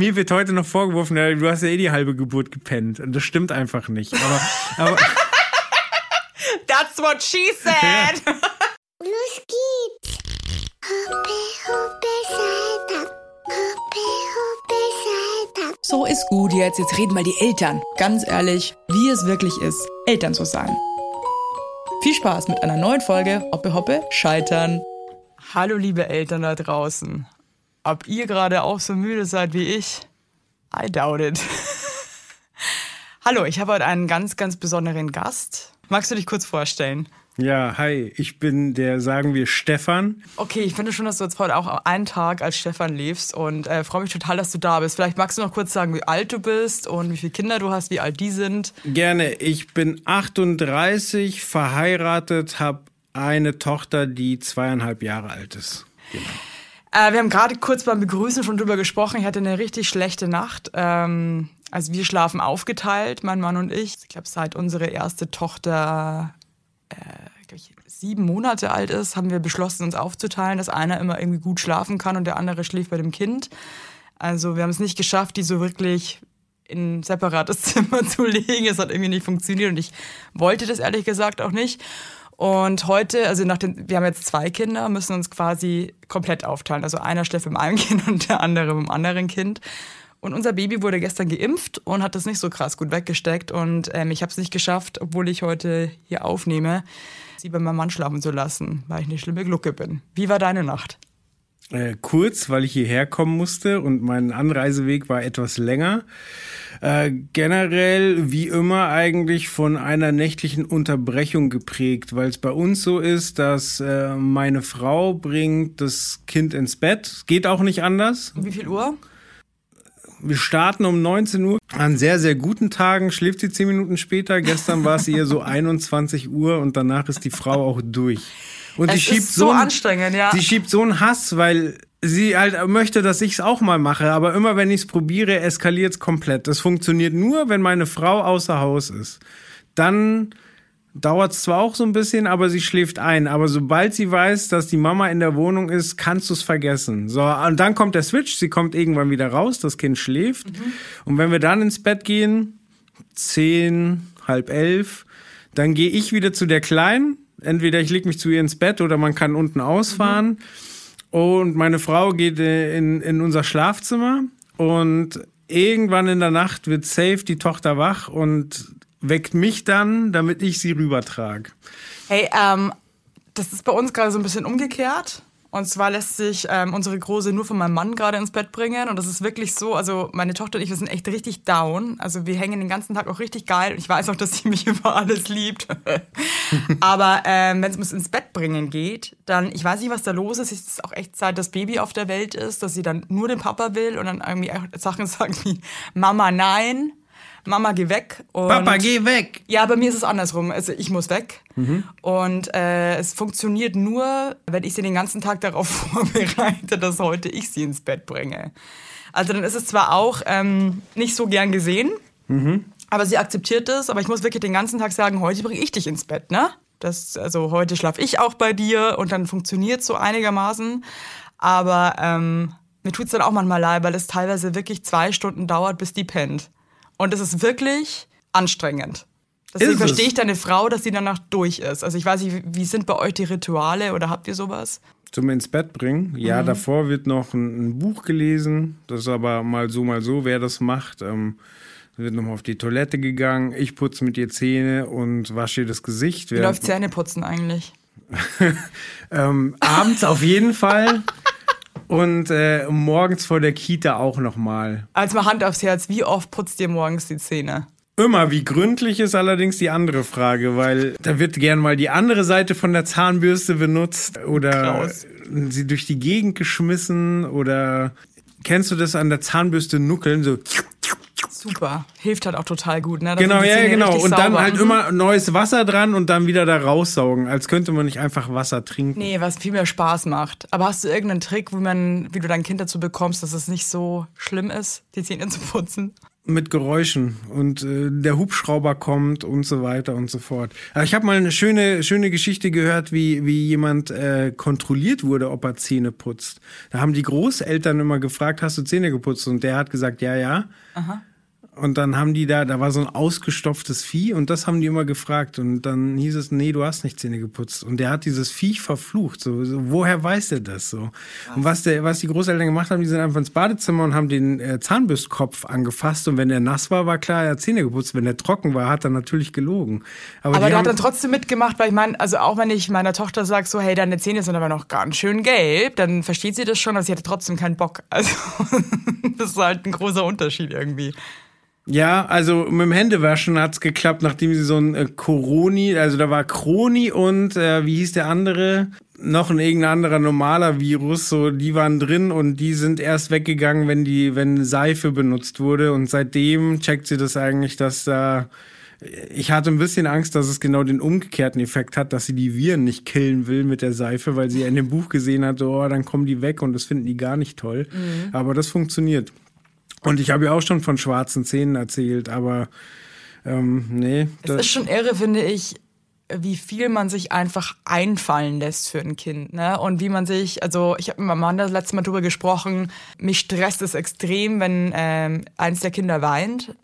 mir wird heute noch vorgeworfen, du hast ja eh die halbe Geburt gepennt. Und das stimmt einfach nicht. Aber, aber That's what she said. Ja. Los geht's. Hoppe, hoppe. Hoppe, hoppe, Saltag. So ist gut jetzt. Jetzt reden mal die Eltern. Ganz ehrlich, wie es wirklich ist, Eltern zu sein. Viel Spaß mit einer neuen Folge Hoppe, hoppe, scheitern. Hallo liebe Eltern da draußen. Ob ihr gerade auch so müde seid wie ich? I doubt it. Hallo, ich habe heute einen ganz, ganz besonderen Gast. Magst du dich kurz vorstellen? Ja, hi, ich bin der, sagen wir, Stefan. Okay, ich finde schon, dass du jetzt heute auch einen Tag als Stefan lebst und äh, freue mich total, dass du da bist. Vielleicht magst du noch kurz sagen, wie alt du bist und wie viele Kinder du hast, wie alt die sind. Gerne, ich bin 38, verheiratet, habe eine Tochter, die zweieinhalb Jahre alt ist. Genau. Äh, wir haben gerade kurz beim Begrüßen schon drüber gesprochen. Ich hatte eine richtig schlechte Nacht. Ähm, also wir schlafen aufgeteilt, mein Mann und ich. Ich glaube, seit unsere erste Tochter äh, ich, sieben Monate alt ist, haben wir beschlossen, uns aufzuteilen, dass einer immer irgendwie gut schlafen kann und der andere schläft bei dem Kind. Also wir haben es nicht geschafft, die so wirklich in ein separates Zimmer zu legen. Es hat irgendwie nicht funktioniert und ich wollte das ehrlich gesagt auch nicht. Und heute, also nach den, wir haben jetzt zwei Kinder, müssen uns quasi komplett aufteilen. Also einer schläft mit einem Kind und der andere mit dem anderen Kind. Und unser Baby wurde gestern geimpft und hat das nicht so krass gut weggesteckt. Und ähm, ich habe es nicht geschafft, obwohl ich heute hier aufnehme, sie bei meinem Mann schlafen zu lassen, weil ich eine schlimme Glucke bin. Wie war deine Nacht? Äh, kurz, weil ich hierher kommen musste und mein Anreiseweg war etwas länger. Äh, generell, wie immer, eigentlich von einer nächtlichen Unterbrechung geprägt, weil es bei uns so ist, dass äh, meine Frau bringt das Kind ins Bett. Geht auch nicht anders. Um wie viel Uhr? Wir starten um 19 Uhr. An sehr, sehr guten Tagen schläft sie zehn Minuten später. Gestern war es ihr so 21 Uhr und danach ist die Frau auch durch. Und es sie schiebt so, so anstrengend, ja. Sie schiebt so einen Hass, weil sie halt möchte, dass ich es auch mal mache. Aber immer wenn ich es probiere, eskaliert es komplett. Das funktioniert nur, wenn meine Frau außer Haus ist. Dann dauert es zwar auch so ein bisschen, aber sie schläft ein. Aber sobald sie weiß, dass die Mama in der Wohnung ist, kannst du es vergessen. So, und dann kommt der Switch, sie kommt irgendwann wieder raus, das Kind schläft. Mhm. Und wenn wir dann ins Bett gehen, zehn, halb elf, dann gehe ich wieder zu der Kleinen. Entweder ich lege mich zu ihr ins Bett oder man kann unten ausfahren. Mhm. Und meine Frau geht in, in unser Schlafzimmer und irgendwann in der Nacht wird safe die Tochter wach und weckt mich dann, damit ich sie rübertrage. Hey, ähm, das ist bei uns gerade so ein bisschen umgekehrt. Und zwar lässt sich ähm, unsere Große nur von meinem Mann gerade ins Bett bringen. Und das ist wirklich so, also meine Tochter und ich, wir sind echt richtig down. Also wir hängen den ganzen Tag auch richtig geil. Und ich weiß auch, dass sie mich über alles liebt. Aber ähm, wenn es ums ins Bett bringen geht, dann, ich weiß nicht, was da los ist. Es ist auch echt Zeit, dass Baby auf der Welt ist, dass sie dann nur den Papa will und dann irgendwie Sachen sagt wie Mama, nein. Mama, geh weg. Und Papa, geh weg. Ja, bei mir ist es andersrum. Also ich muss weg. Mhm. Und äh, es funktioniert nur, wenn ich sie den ganzen Tag darauf vorbereite, dass heute ich sie ins Bett bringe. Also dann ist es zwar auch ähm, nicht so gern gesehen, mhm. aber sie akzeptiert es. Aber ich muss wirklich den ganzen Tag sagen, heute bringe ich dich ins Bett, ne? Das, also heute schlafe ich auch bei dir und dann funktioniert so einigermaßen. Aber ähm, mir tut es dann auch manchmal leid, weil es teilweise wirklich zwei Stunden dauert, bis die pennt. Und es ist wirklich anstrengend. Deswegen verstehe ich deine Frau, dass sie danach durch ist. Also ich weiß nicht, wie sind bei euch die Rituale oder habt ihr sowas? Zum ins Bett bringen. Ja, mhm. davor wird noch ein, ein, Buch gelesen. Das ist aber mal so, mal so, wer das macht. Ähm, wird nochmal auf die Toilette gegangen. Ich putze mit ihr Zähne und wasche ihr das Gesicht. Wie läuft Zähneputzen eigentlich? ähm, abends auf jeden Fall. Und äh, morgens vor der Kita auch nochmal. Als mal Hand aufs Herz, wie oft putzt ihr morgens die Zähne? Immer, wie gründlich ist allerdings die andere Frage, weil da wird gern mal die andere Seite von der Zahnbürste benutzt oder Klaus. sie durch die Gegend geschmissen oder kennst du das an der Zahnbürste nuckeln so Super. Hilft halt auch total gut, ne? Genau, ja, genau. Und dann sauber. halt Mhm. immer neues Wasser dran und dann wieder da raussaugen, als könnte man nicht einfach Wasser trinken. Nee, was viel mehr Spaß macht. Aber hast du irgendeinen Trick, wie man, wie du dein Kind dazu bekommst, dass es nicht so schlimm ist, die Zähne zu putzen? Mit Geräuschen und äh, der Hubschrauber kommt und so weiter und so fort. Aber ich habe mal eine schöne, schöne Geschichte gehört, wie, wie jemand äh, kontrolliert wurde, ob er Zähne putzt. Da haben die Großeltern immer gefragt, hast du Zähne geputzt? Und der hat gesagt, ja, ja. Und dann haben die da, da war so ein ausgestopftes Vieh und das haben die immer gefragt. Und dann hieß es, nee, du hast nicht Zähne geputzt. Und der hat dieses Viech verflucht. So, so woher weiß der das so? Und was, der, was die Großeltern gemacht haben, die sind einfach ins Badezimmer und haben den äh, Zahnbürstkopf angefasst. Und wenn der nass war, war klar, er hat Zähne geputzt. Wenn der trocken war, hat er natürlich gelogen. Aber die der haben, hat dann trotzdem mitgemacht, weil ich meine, also auch wenn ich meiner Tochter sage, so, hey, deine Zähne sind aber noch ganz schön gelb, dann versteht sie das schon, aber sie hatte trotzdem keinen Bock. Also, das ist halt ein großer Unterschied irgendwie. Ja, also mit dem Händewaschen hat's geklappt, nachdem sie so ein äh, Coroni, also da war Croni und äh, wie hieß der andere? Noch ein irgendein anderer normaler Virus, so die waren drin und die sind erst weggegangen, wenn die, wenn Seife benutzt wurde und seitdem checkt sie das eigentlich, dass da ich hatte ein bisschen Angst, dass es genau den umgekehrten Effekt hat, dass sie die Viren nicht killen will mit der Seife, weil sie in dem Buch gesehen hat, oh, dann kommen die weg und das finden die gar nicht toll. Aber das funktioniert. Und ich habe ja auch schon von schwarzen Zähnen erzählt, aber ähm, nee. Es das- ist schon irre, finde ich, wie viel man sich einfach einfallen lässt für ein Kind, ne? Und wie man sich, also ich habe mit meinem Mann das letzte Mal drüber gesprochen, mich stresst es extrem, wenn ähm, eins der Kinder weint.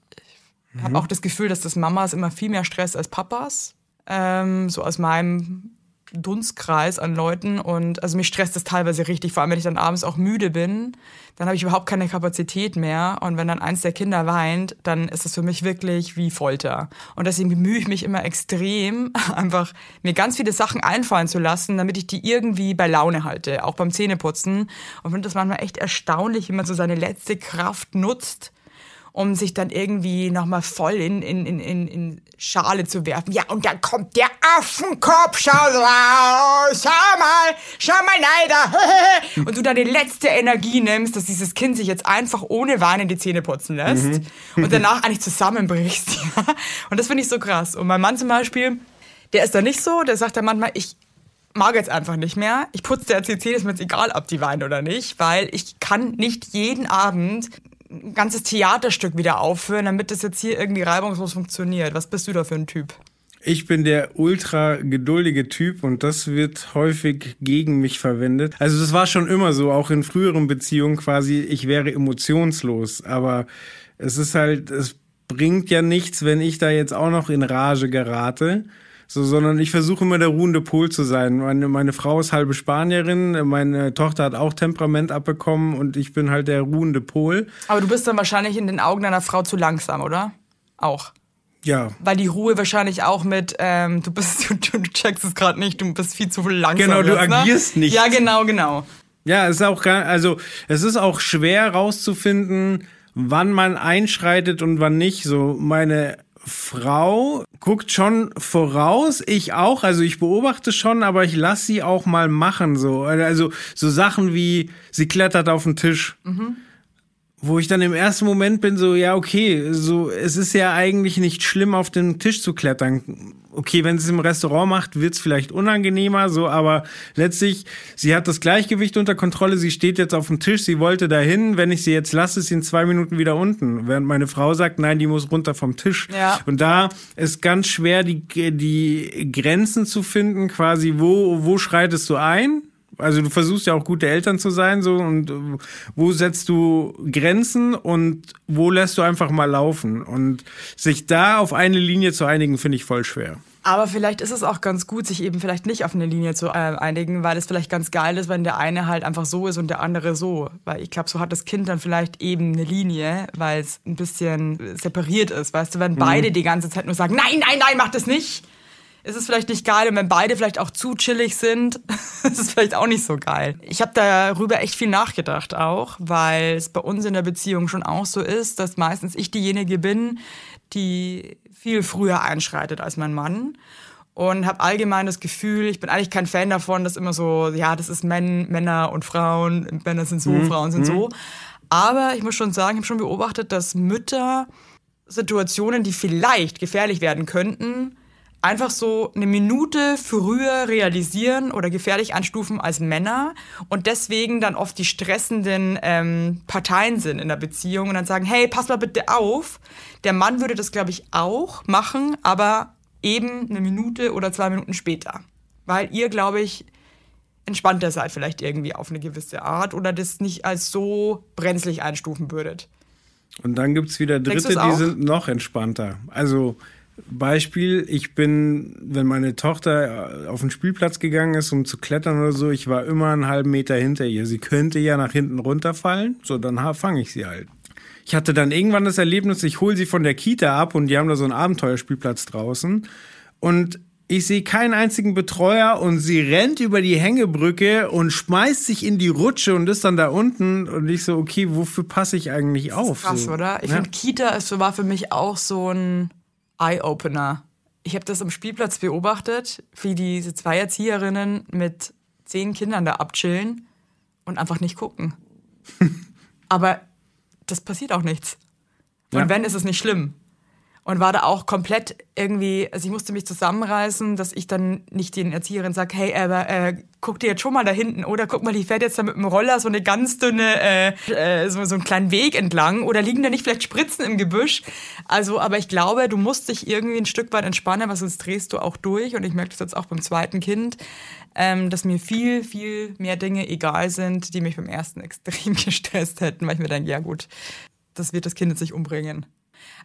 Ich habe auch das Gefühl, dass das Mamas immer viel mehr Stress als Papas. Ähm, so aus meinem Dunstkreis an Leuten und also mich stresst das teilweise richtig, vor allem wenn ich dann abends auch müde bin, dann habe ich überhaupt keine Kapazität mehr und wenn dann eins der Kinder weint, dann ist es für mich wirklich wie Folter. Und deswegen bemühe ich mich immer extrem, einfach mir ganz viele Sachen einfallen zu lassen, damit ich die irgendwie bei Laune halte, auch beim Zähneputzen. Und finde das manchmal echt erstaunlich, wie man so seine letzte Kraft nutzt, um sich dann irgendwie nochmal voll in, in, in, in, in Schale zu werfen. Ja, und dann kommt der Affenkopf, schau raus, schau mal, schau mal leider. und du dann die letzte Energie nimmst, dass dieses Kind sich jetzt einfach ohne Weinen die Zähne putzen lässt und danach eigentlich zusammenbrichst. Und das finde ich so krass. Und mein Mann zum Beispiel, der ist da nicht so, der sagt dann manchmal, ich mag jetzt einfach nicht mehr. Ich putze der CC, ist mir jetzt egal, ob die weint oder nicht, weil ich kann nicht jeden Abend ein ganzes Theaterstück wieder aufführen, damit das jetzt hier irgendwie reibungslos funktioniert. Was bist du da für ein Typ? Ich bin der ultra geduldige Typ und das wird häufig gegen mich verwendet. Also das war schon immer so, auch in früheren Beziehungen quasi, ich wäre emotionslos. Aber es ist halt, es bringt ja nichts, wenn ich da jetzt auch noch in Rage gerate. So, sondern ich versuche immer der ruhende Pol zu sein. Meine, meine Frau ist halbe Spanierin, meine Tochter hat auch Temperament abbekommen und ich bin halt der ruhende Pol. Aber du bist dann wahrscheinlich in den Augen deiner Frau zu langsam, oder? Auch. Ja, Weil die Ruhe wahrscheinlich auch mit, ähm, du bist, du, du checkst es gerade nicht, du bist viel zu langsam. Genau, du jetzt, ne? agierst nicht. Ja, genau, genau. Ja, es ist auch gar, also es ist auch schwer rauszufinden, wann man einschreitet und wann nicht. So meine Frau guckt schon voraus, ich auch, also ich beobachte schon, aber ich lasse sie auch mal machen so. Also so Sachen wie sie klettert auf den Tisch. Wo ich dann im ersten Moment bin so, ja, okay, so es ist ja eigentlich nicht schlimm auf den Tisch zu klettern. Okay, wenn sie es im Restaurant macht, wird's vielleicht unangenehmer, so, aber letztlich, sie hat das Gleichgewicht unter Kontrolle, sie steht jetzt auf dem Tisch, sie wollte dahin, wenn ich sie jetzt lasse, ist sie in zwei Minuten wieder unten. Während meine Frau sagt, nein, die muss runter vom Tisch. Ja. Und da ist ganz schwer, die, die Grenzen zu finden, quasi, wo, wo schreitest du ein? Also du versuchst ja auch gute Eltern zu sein, so und äh, wo setzt du Grenzen und wo lässt du einfach mal laufen? Und sich da auf eine Linie zu einigen, finde ich voll schwer. Aber vielleicht ist es auch ganz gut, sich eben vielleicht nicht auf eine Linie zu äh, einigen, weil es vielleicht ganz geil ist, wenn der eine halt einfach so ist und der andere so. Weil ich glaube, so hat das Kind dann vielleicht eben eine Linie, weil es ein bisschen separiert ist. Weißt du, wenn beide die ganze Zeit nur sagen, nein, nein, nein, mach das nicht, ist es vielleicht nicht geil. Und wenn beide vielleicht auch zu chillig sind, ist es vielleicht auch nicht so geil. Ich habe darüber echt viel nachgedacht auch, weil es bei uns in der Beziehung schon auch so ist, dass meistens ich diejenige bin, die viel früher einschreitet als mein Mann. Und habe allgemein das Gefühl, ich bin eigentlich kein Fan davon, dass immer so, ja, das ist Män Männer und Frauen, Männer sind so, Frauen sind so. Aber ich muss schon sagen, ich habe schon beobachtet, dass Mütter Situationen, die vielleicht gefährlich werden könnten, einfach so eine Minute früher realisieren oder gefährlich anstufen als Männer und deswegen dann oft die stressenden ähm, Parteien sind in der Beziehung und dann sagen, hey, pass mal bitte auf. Der Mann würde das, glaube ich, auch machen, aber eben eine Minute oder zwei Minuten später. Weil ihr, glaube ich, entspannter seid vielleicht irgendwie auf eine gewisse Art oder das nicht als so brenzlig einstufen würdet. Und dann gibt es wieder Dritte, die sind noch entspannter. Also Beispiel, ich bin, wenn meine Tochter äh, auf den Spielplatz gegangen ist, um zu klettern oder so, ich war immer einen halben Meter hinter ihr. Sie könnte ja nach hinten runterfallen, so dann fange ich sie halt. Ich hatte dann irgendwann das Erlebnis, ich hole sie von der Kita ab und die haben da so einen Abenteuerspielplatz draußen und ich sehe keinen einzigen Betreuer und sie rennt über die Hängebrücke und schmeißt sich in die Rutsche und ist dann da unten und ich so, okay, wofür passe ich eigentlich auf? Krass, so, oder? Ich ja. finde, Kita ist, war für mich auch so ein Eye-Opener. Ich habe das am Spielplatz beobachtet, wie diese zwei Erzieherinnen mit zehn Kindern da abchillen und einfach nicht gucken. Aber das passiert auch nichts. Und Ja. wenn, ist es nicht schlimm. Und war da auch komplett irgendwie, also ich musste mich zusammenreißen, dass ich dann nicht den Erzieherinnen sage, hey, aber äh, guck dir jetzt schon mal da hinten oder guck mal, die fährt jetzt da mit dem Roller so eine ganz dünne, äh, äh, so, so einen kleinen Weg entlang oder liegen da nicht vielleicht Spritzen im Gebüsch? Also, aber ich glaube, du musst dich irgendwie ein Stück weit entspannen, weil sonst drehst du auch durch und ich merke das jetzt auch beim zweiten Kind, ähm, dass mir viel, viel mehr Dinge egal sind, die mich beim ersten extrem gestresst hätten, weil ich mir denke, ja gut, das wird das Kind jetzt nicht umbringen.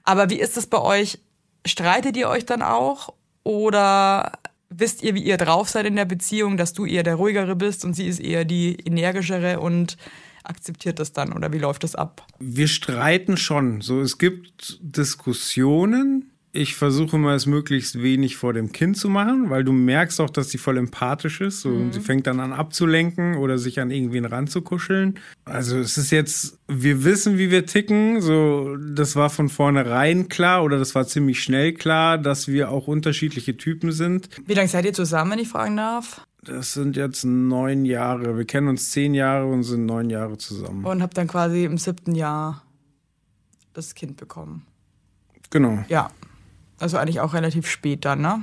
Aber wie ist es bei euch? Streitet ihr euch dann auch? Oder wisst ihr, wie ihr drauf seid in der Beziehung, dass du eher der ruhigere bist und sie ist eher die energischere und akzeptiert das dann? Oder wie läuft das ab? Wir streiten schon. So, es gibt Diskussionen. Ich versuche immer, es möglichst wenig vor dem Kind zu machen, weil du merkst auch, dass sie voll empathisch ist. So, und Sie fängt dann an abzulenken oder sich an irgendwen ranzukuscheln. Also es ist jetzt, wir wissen, wie wir ticken. So, das war von vornherein klar oder das war ziemlich schnell klar, dass wir auch unterschiedliche Typen sind. Wie lange seid ihr zusammen, wenn ich fragen darf? Das sind jetzt neun Jahre. Wir kennen uns zehn Jahre und sind neun Jahre zusammen. Und habt dann quasi im siebten Jahr das Kind bekommen. Genau. Ja. Also eigentlich auch relativ spät dann, ne?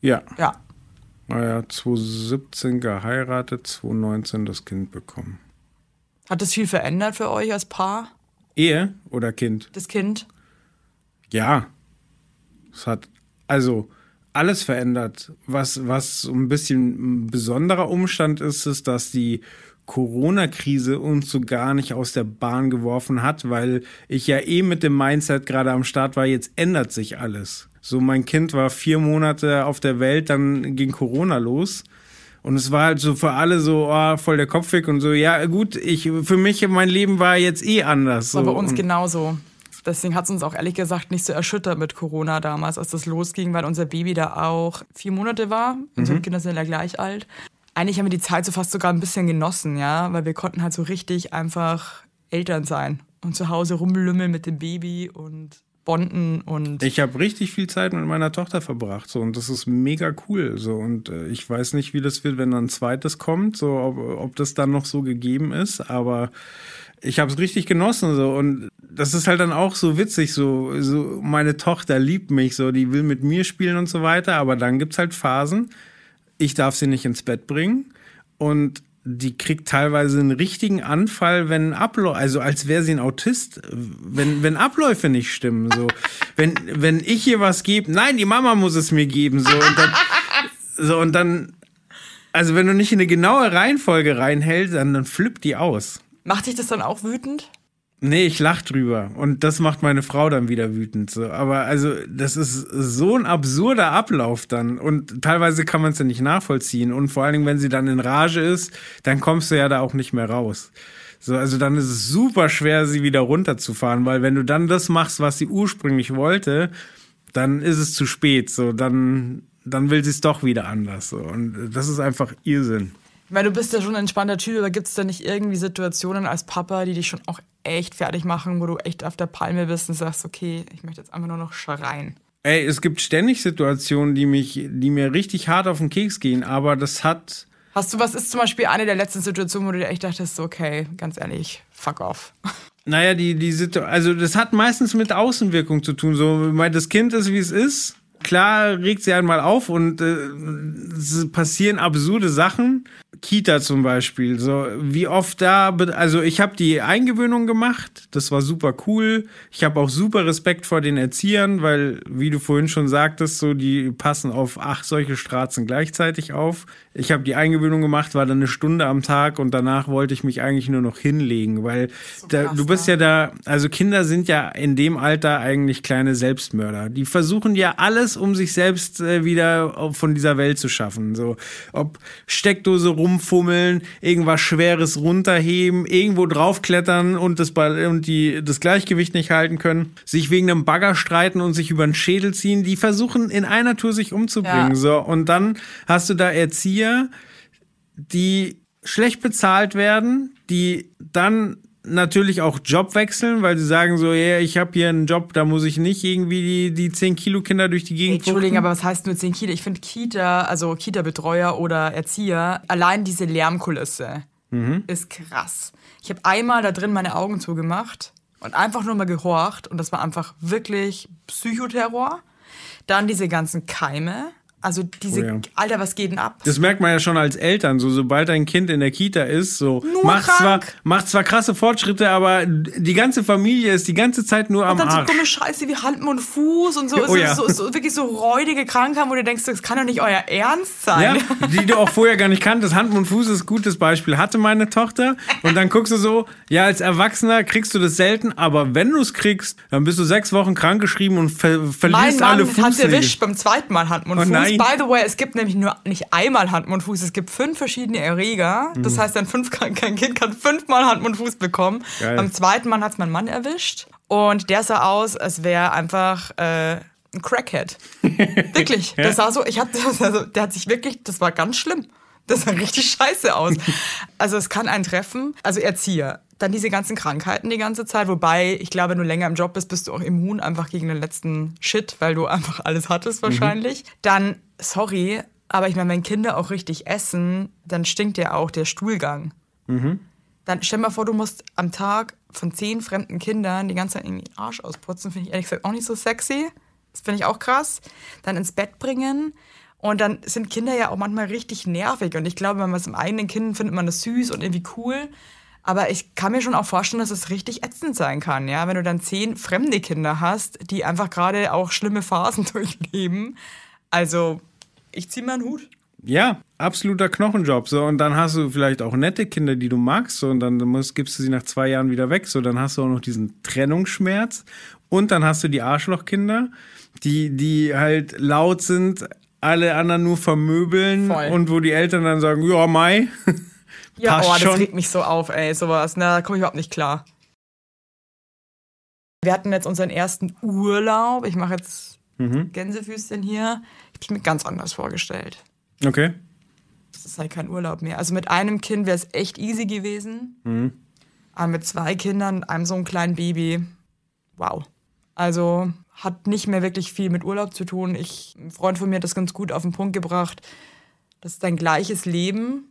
Ja. Ja. Naja, 2017 geheiratet, 2019 das Kind bekommen. Hat das viel verändert für euch als Paar, Ehe oder Kind? das Kind? Ja. Es hat also alles verändert. Was, was ein bisschen ein besonderer Umstand ist, ist, dass die Corona-Krise uns so gar nicht aus der Bahn geworfen hat, weil ich ja eh mit dem Mindset gerade am Start war, jetzt ändert sich alles. So, mein Kind war vier Monate auf der Welt, dann ging Corona los. Und es war halt so für alle so, oh, voll der Kopf weg und so, ja gut, ich, für mich, mein Leben war jetzt eh anders. So. War bei uns genauso. Deswegen hat es uns auch ehrlich gesagt nicht so erschüttert mit Corona damals, als das losging, weil unser Baby da auch vier Monate war. Unsere Kinder sind ja gleich alt. Eigentlich haben wir die Zeit so fast sogar ein bisschen genossen, ja, weil wir konnten halt so richtig einfach Eltern sein und zu Hause rumlümmeln mit dem Baby und bonden und Ich habe richtig viel Zeit mit meiner Tochter verbracht, so und das ist mega cool, so und äh, ich weiß nicht, wie das wird, wenn dann ein zweites kommt, so ob, ob das dann noch so gegeben ist, aber ich habe es richtig genossen so und das ist halt dann auch so witzig, so so meine Tochter liebt mich, so die will mit mir spielen und so weiter, aber dann gibt's halt Phasen, ich darf sie nicht ins Bett bringen und die kriegt teilweise einen richtigen Anfall, wenn Abläufe, also als wäre sie ein Autist, wenn, wenn Abläufe nicht stimmen. So. Wenn, wenn ich ihr was gebe, nein, die Mama muss es mir geben. So, und dann, so, und dann also wenn du nicht in eine genaue Reihenfolge reinhältst, dann, dann flippt die aus. macht dich das dann auch wütend? Nee, ich lach drüber. Und das macht meine Frau dann wieder wütend. So. Aber also, das ist so ein absurder Ablauf dann. Und teilweise kann man es ja nicht nachvollziehen. Und vor allen Dingen, wenn sie dann in Rage ist, dann kommst du ja da auch nicht mehr raus. So, also dann ist es super schwer, sie wieder runterzufahren, weil wenn du dann das machst, was sie ursprünglich wollte, dann ist es zu spät. So, dann, dann will sie es doch wieder anders. So. Und das ist einfach Irrsinn. Weil du bist ja schon ein entspannter Typ, aber gibt es da nicht irgendwie Situationen als Papa, die dich schon auch echt fertig machen, wo du echt auf der Palme bist und sagst, okay, ich möchte jetzt einfach nur noch schreien? Ey, es gibt ständig Situationen, die mich, die mir richtig hart auf den Keks gehen, aber das hat, Hast du, was ist zum Beispiel eine der letzten Situationen, wo du dir echt dachtest, okay, ganz ehrlich, fuck off. Naja, die, die Situation, also das hat meistens mit Außenwirkung zu tun. So, weil das Kind ist, wie es ist. Klar regt sie einmal auf und äh, es passieren absurde Sachen. Kita zum Beispiel, so wie oft da, also ich habe die Eingewöhnung gemacht, das war super cool. Ich habe auch super Respekt vor den Erziehern, weil, wie du vorhin schon sagtest, so die passen auf acht solche Straßen gleichzeitig auf. Ich habe die Eingewöhnung gemacht, war dann eine Stunde am Tag und danach wollte ich mich eigentlich nur noch hinlegen, weil da, krass, du bist ja da, also Kinder sind ja in dem Alter eigentlich kleine Selbstmörder. Die versuchen ja alles, um sich selbst äh, wieder von dieser Welt zu schaffen. So, ob Steckdose rumfummeln, irgendwas Schweres runterheben, irgendwo draufklettern und das, und die, das Gleichgewicht nicht halten können, sich wegen einem Bagger streiten und sich über den Schädel ziehen. Die versuchen in einer Tour sich umzubringen. Ja. So, und dann hast du da Erzieher, die schlecht bezahlt werden, die dann natürlich auch Job wechseln, weil sie sagen so, ja, ich habe hier einen Job, da muss ich nicht irgendwie die, die 10 Kilo Kinder durch die Gegend Entschuldigung, wuchten. aber was heißt nur 10 Kita? Ich finde Kita, also Kita-Betreuer oder Erzieher, allein diese Lärmkulisse ist krass. Ich habe einmal da drin meine Augen zugemacht und einfach nur mal gehorcht und das war einfach wirklich Psychoterror. Dann diese ganzen Keime, also diese, Oh ja. Alter, was geht denn ab? Das merkt man ja schon als Eltern, so sobald ein Kind in der Kita ist, so Nur macht zwar, krank. macht zwar krasse Fortschritte, aber die ganze Familie ist die ganze Zeit nur am Und dann so Arsch. dumme Scheiße wie Hand, Mund, Fuß und so. Oh ja. so, so, so wirklich so räudige Krankheiten, wo du denkst, das kann doch nicht euer Ernst sein. Ja, die du auch vorher gar nicht kanntest. Hand und Fuß ist ein gutes Beispiel. Hatte meine Tochter und dann guckst du so, ja, als Erwachsener kriegst du das selten, aber wenn du es kriegst, dann bist du sechs Wochen krankgeschrieben und ver Mein verlierst Mann alle hat Fußnägel. erwischt beim zweiten Mal Hand, Mund, Oh Fuß. nein. By the way, es gibt nämlich nur nicht einmal Hand, Mund, Fuß. Es gibt fünf verschiedene Erreger. Das Mhm. heißt, ein, fünf, kein Kind kann fünfmal Hand, Mund, Fuß bekommen. Geil. Beim zweiten Mal hat es mein Mann erwischt. Und der sah aus, als wäre einfach äh, ein Crackhead. Wirklich. Das sah so, ich hab, also, der hat sich wirklich, das war ganz schlimm. Das sah richtig scheiße aus. Also es kann einen treffen, also Erzieher. Dann diese ganzen Krankheiten die ganze Zeit, wobei ich glaube, wenn du länger im Job bist, bist du auch immun einfach gegen den letzten Shit, weil du einfach alles hattest wahrscheinlich. Dann, sorry, aber ich meine, wenn Kinder auch richtig essen, dann stinkt ja auch der Stuhlgang. Dann stell mal vor, du musst am Tag von zehn fremden Kindern die ganze Zeit irgendwie den Arsch ausputzen. Finde ich ehrlich gesagt auch nicht so sexy. Das finde ich auch krass. Dann ins Bett bringen. Und dann sind Kinder ja auch manchmal richtig nervig. Und ich glaube, wenn man es im eigenen Kind findet man das süß und irgendwie cool. Aber ich kann mir schon auch vorstellen, dass es richtig ätzend sein kann, ja, wenn du dann zehn fremde Kinder hast, die einfach gerade auch schlimme Phasen durchleben. Also, ich ziehe meinen Hut. Ja, absoluter Knochenjob. So, und dann hast du vielleicht auch nette Kinder, die du magst, so, und dann musst, gibst du sie nach zwei Jahren wieder weg. So, dann hast du auch noch diesen Trennungsschmerz. Und dann hast du die Arschlochkinder, die, die halt laut sind, alle anderen nur vermöbeln Voll. und wo die Eltern dann sagen, ja, Mai. Ja, Passt oh, das schon. regt mich so auf, ey, sowas. Na, da komme ich überhaupt nicht klar. Wir hatten jetzt unseren ersten Urlaub. Ich mache jetzt Mhm. Gänsefüßchen hier. Ich habe mir ganz anders vorgestellt. Okay. Das ist halt kein Urlaub mehr. Also mit einem Kind wäre es echt easy gewesen. Mhm. Aber mit zwei Kindern, einem so einem kleinen Baby, wow. Also hat nicht mehr wirklich viel mit Urlaub zu tun. Ich, ein Freund von mir hat das ganz gut auf den Punkt gebracht. Das ist dein gleiches Leben,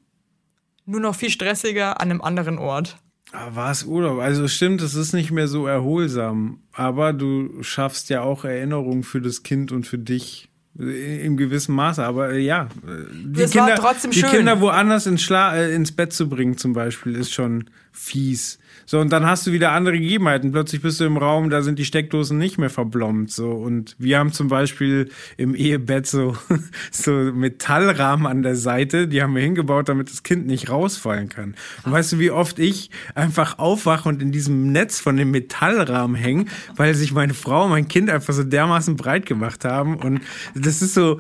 nur noch viel stressiger an einem anderen Ort. Aber war es Urlaub? Also stimmt, es ist nicht mehr so erholsam. Aber du schaffst ja auch Erinnerungen für das Kind und für dich. äh, Im gewissen Maße, aber äh, ja, äh, die, Kinder, trotzdem die schön. Kinder woanders ins, Schla äh, ins Bett zu bringen, zum Beispiel, ist schon fies. So, und dann hast du wieder andere Gegebenheiten. Plötzlich bist du im Raum, da sind die Steckdosen nicht mehr verblombt. So. Und wir haben zum Beispiel im Ehebett so, so Metallrahmen an der Seite, die haben wir hingebaut, damit das Kind nicht rausfallen kann. Und weißt du, wie oft ich einfach aufwache und in diesem Netz von dem Metallrahmen hänge, weil sich meine Frau und mein Kind einfach so dermaßen breit gemacht haben. Und das ist so,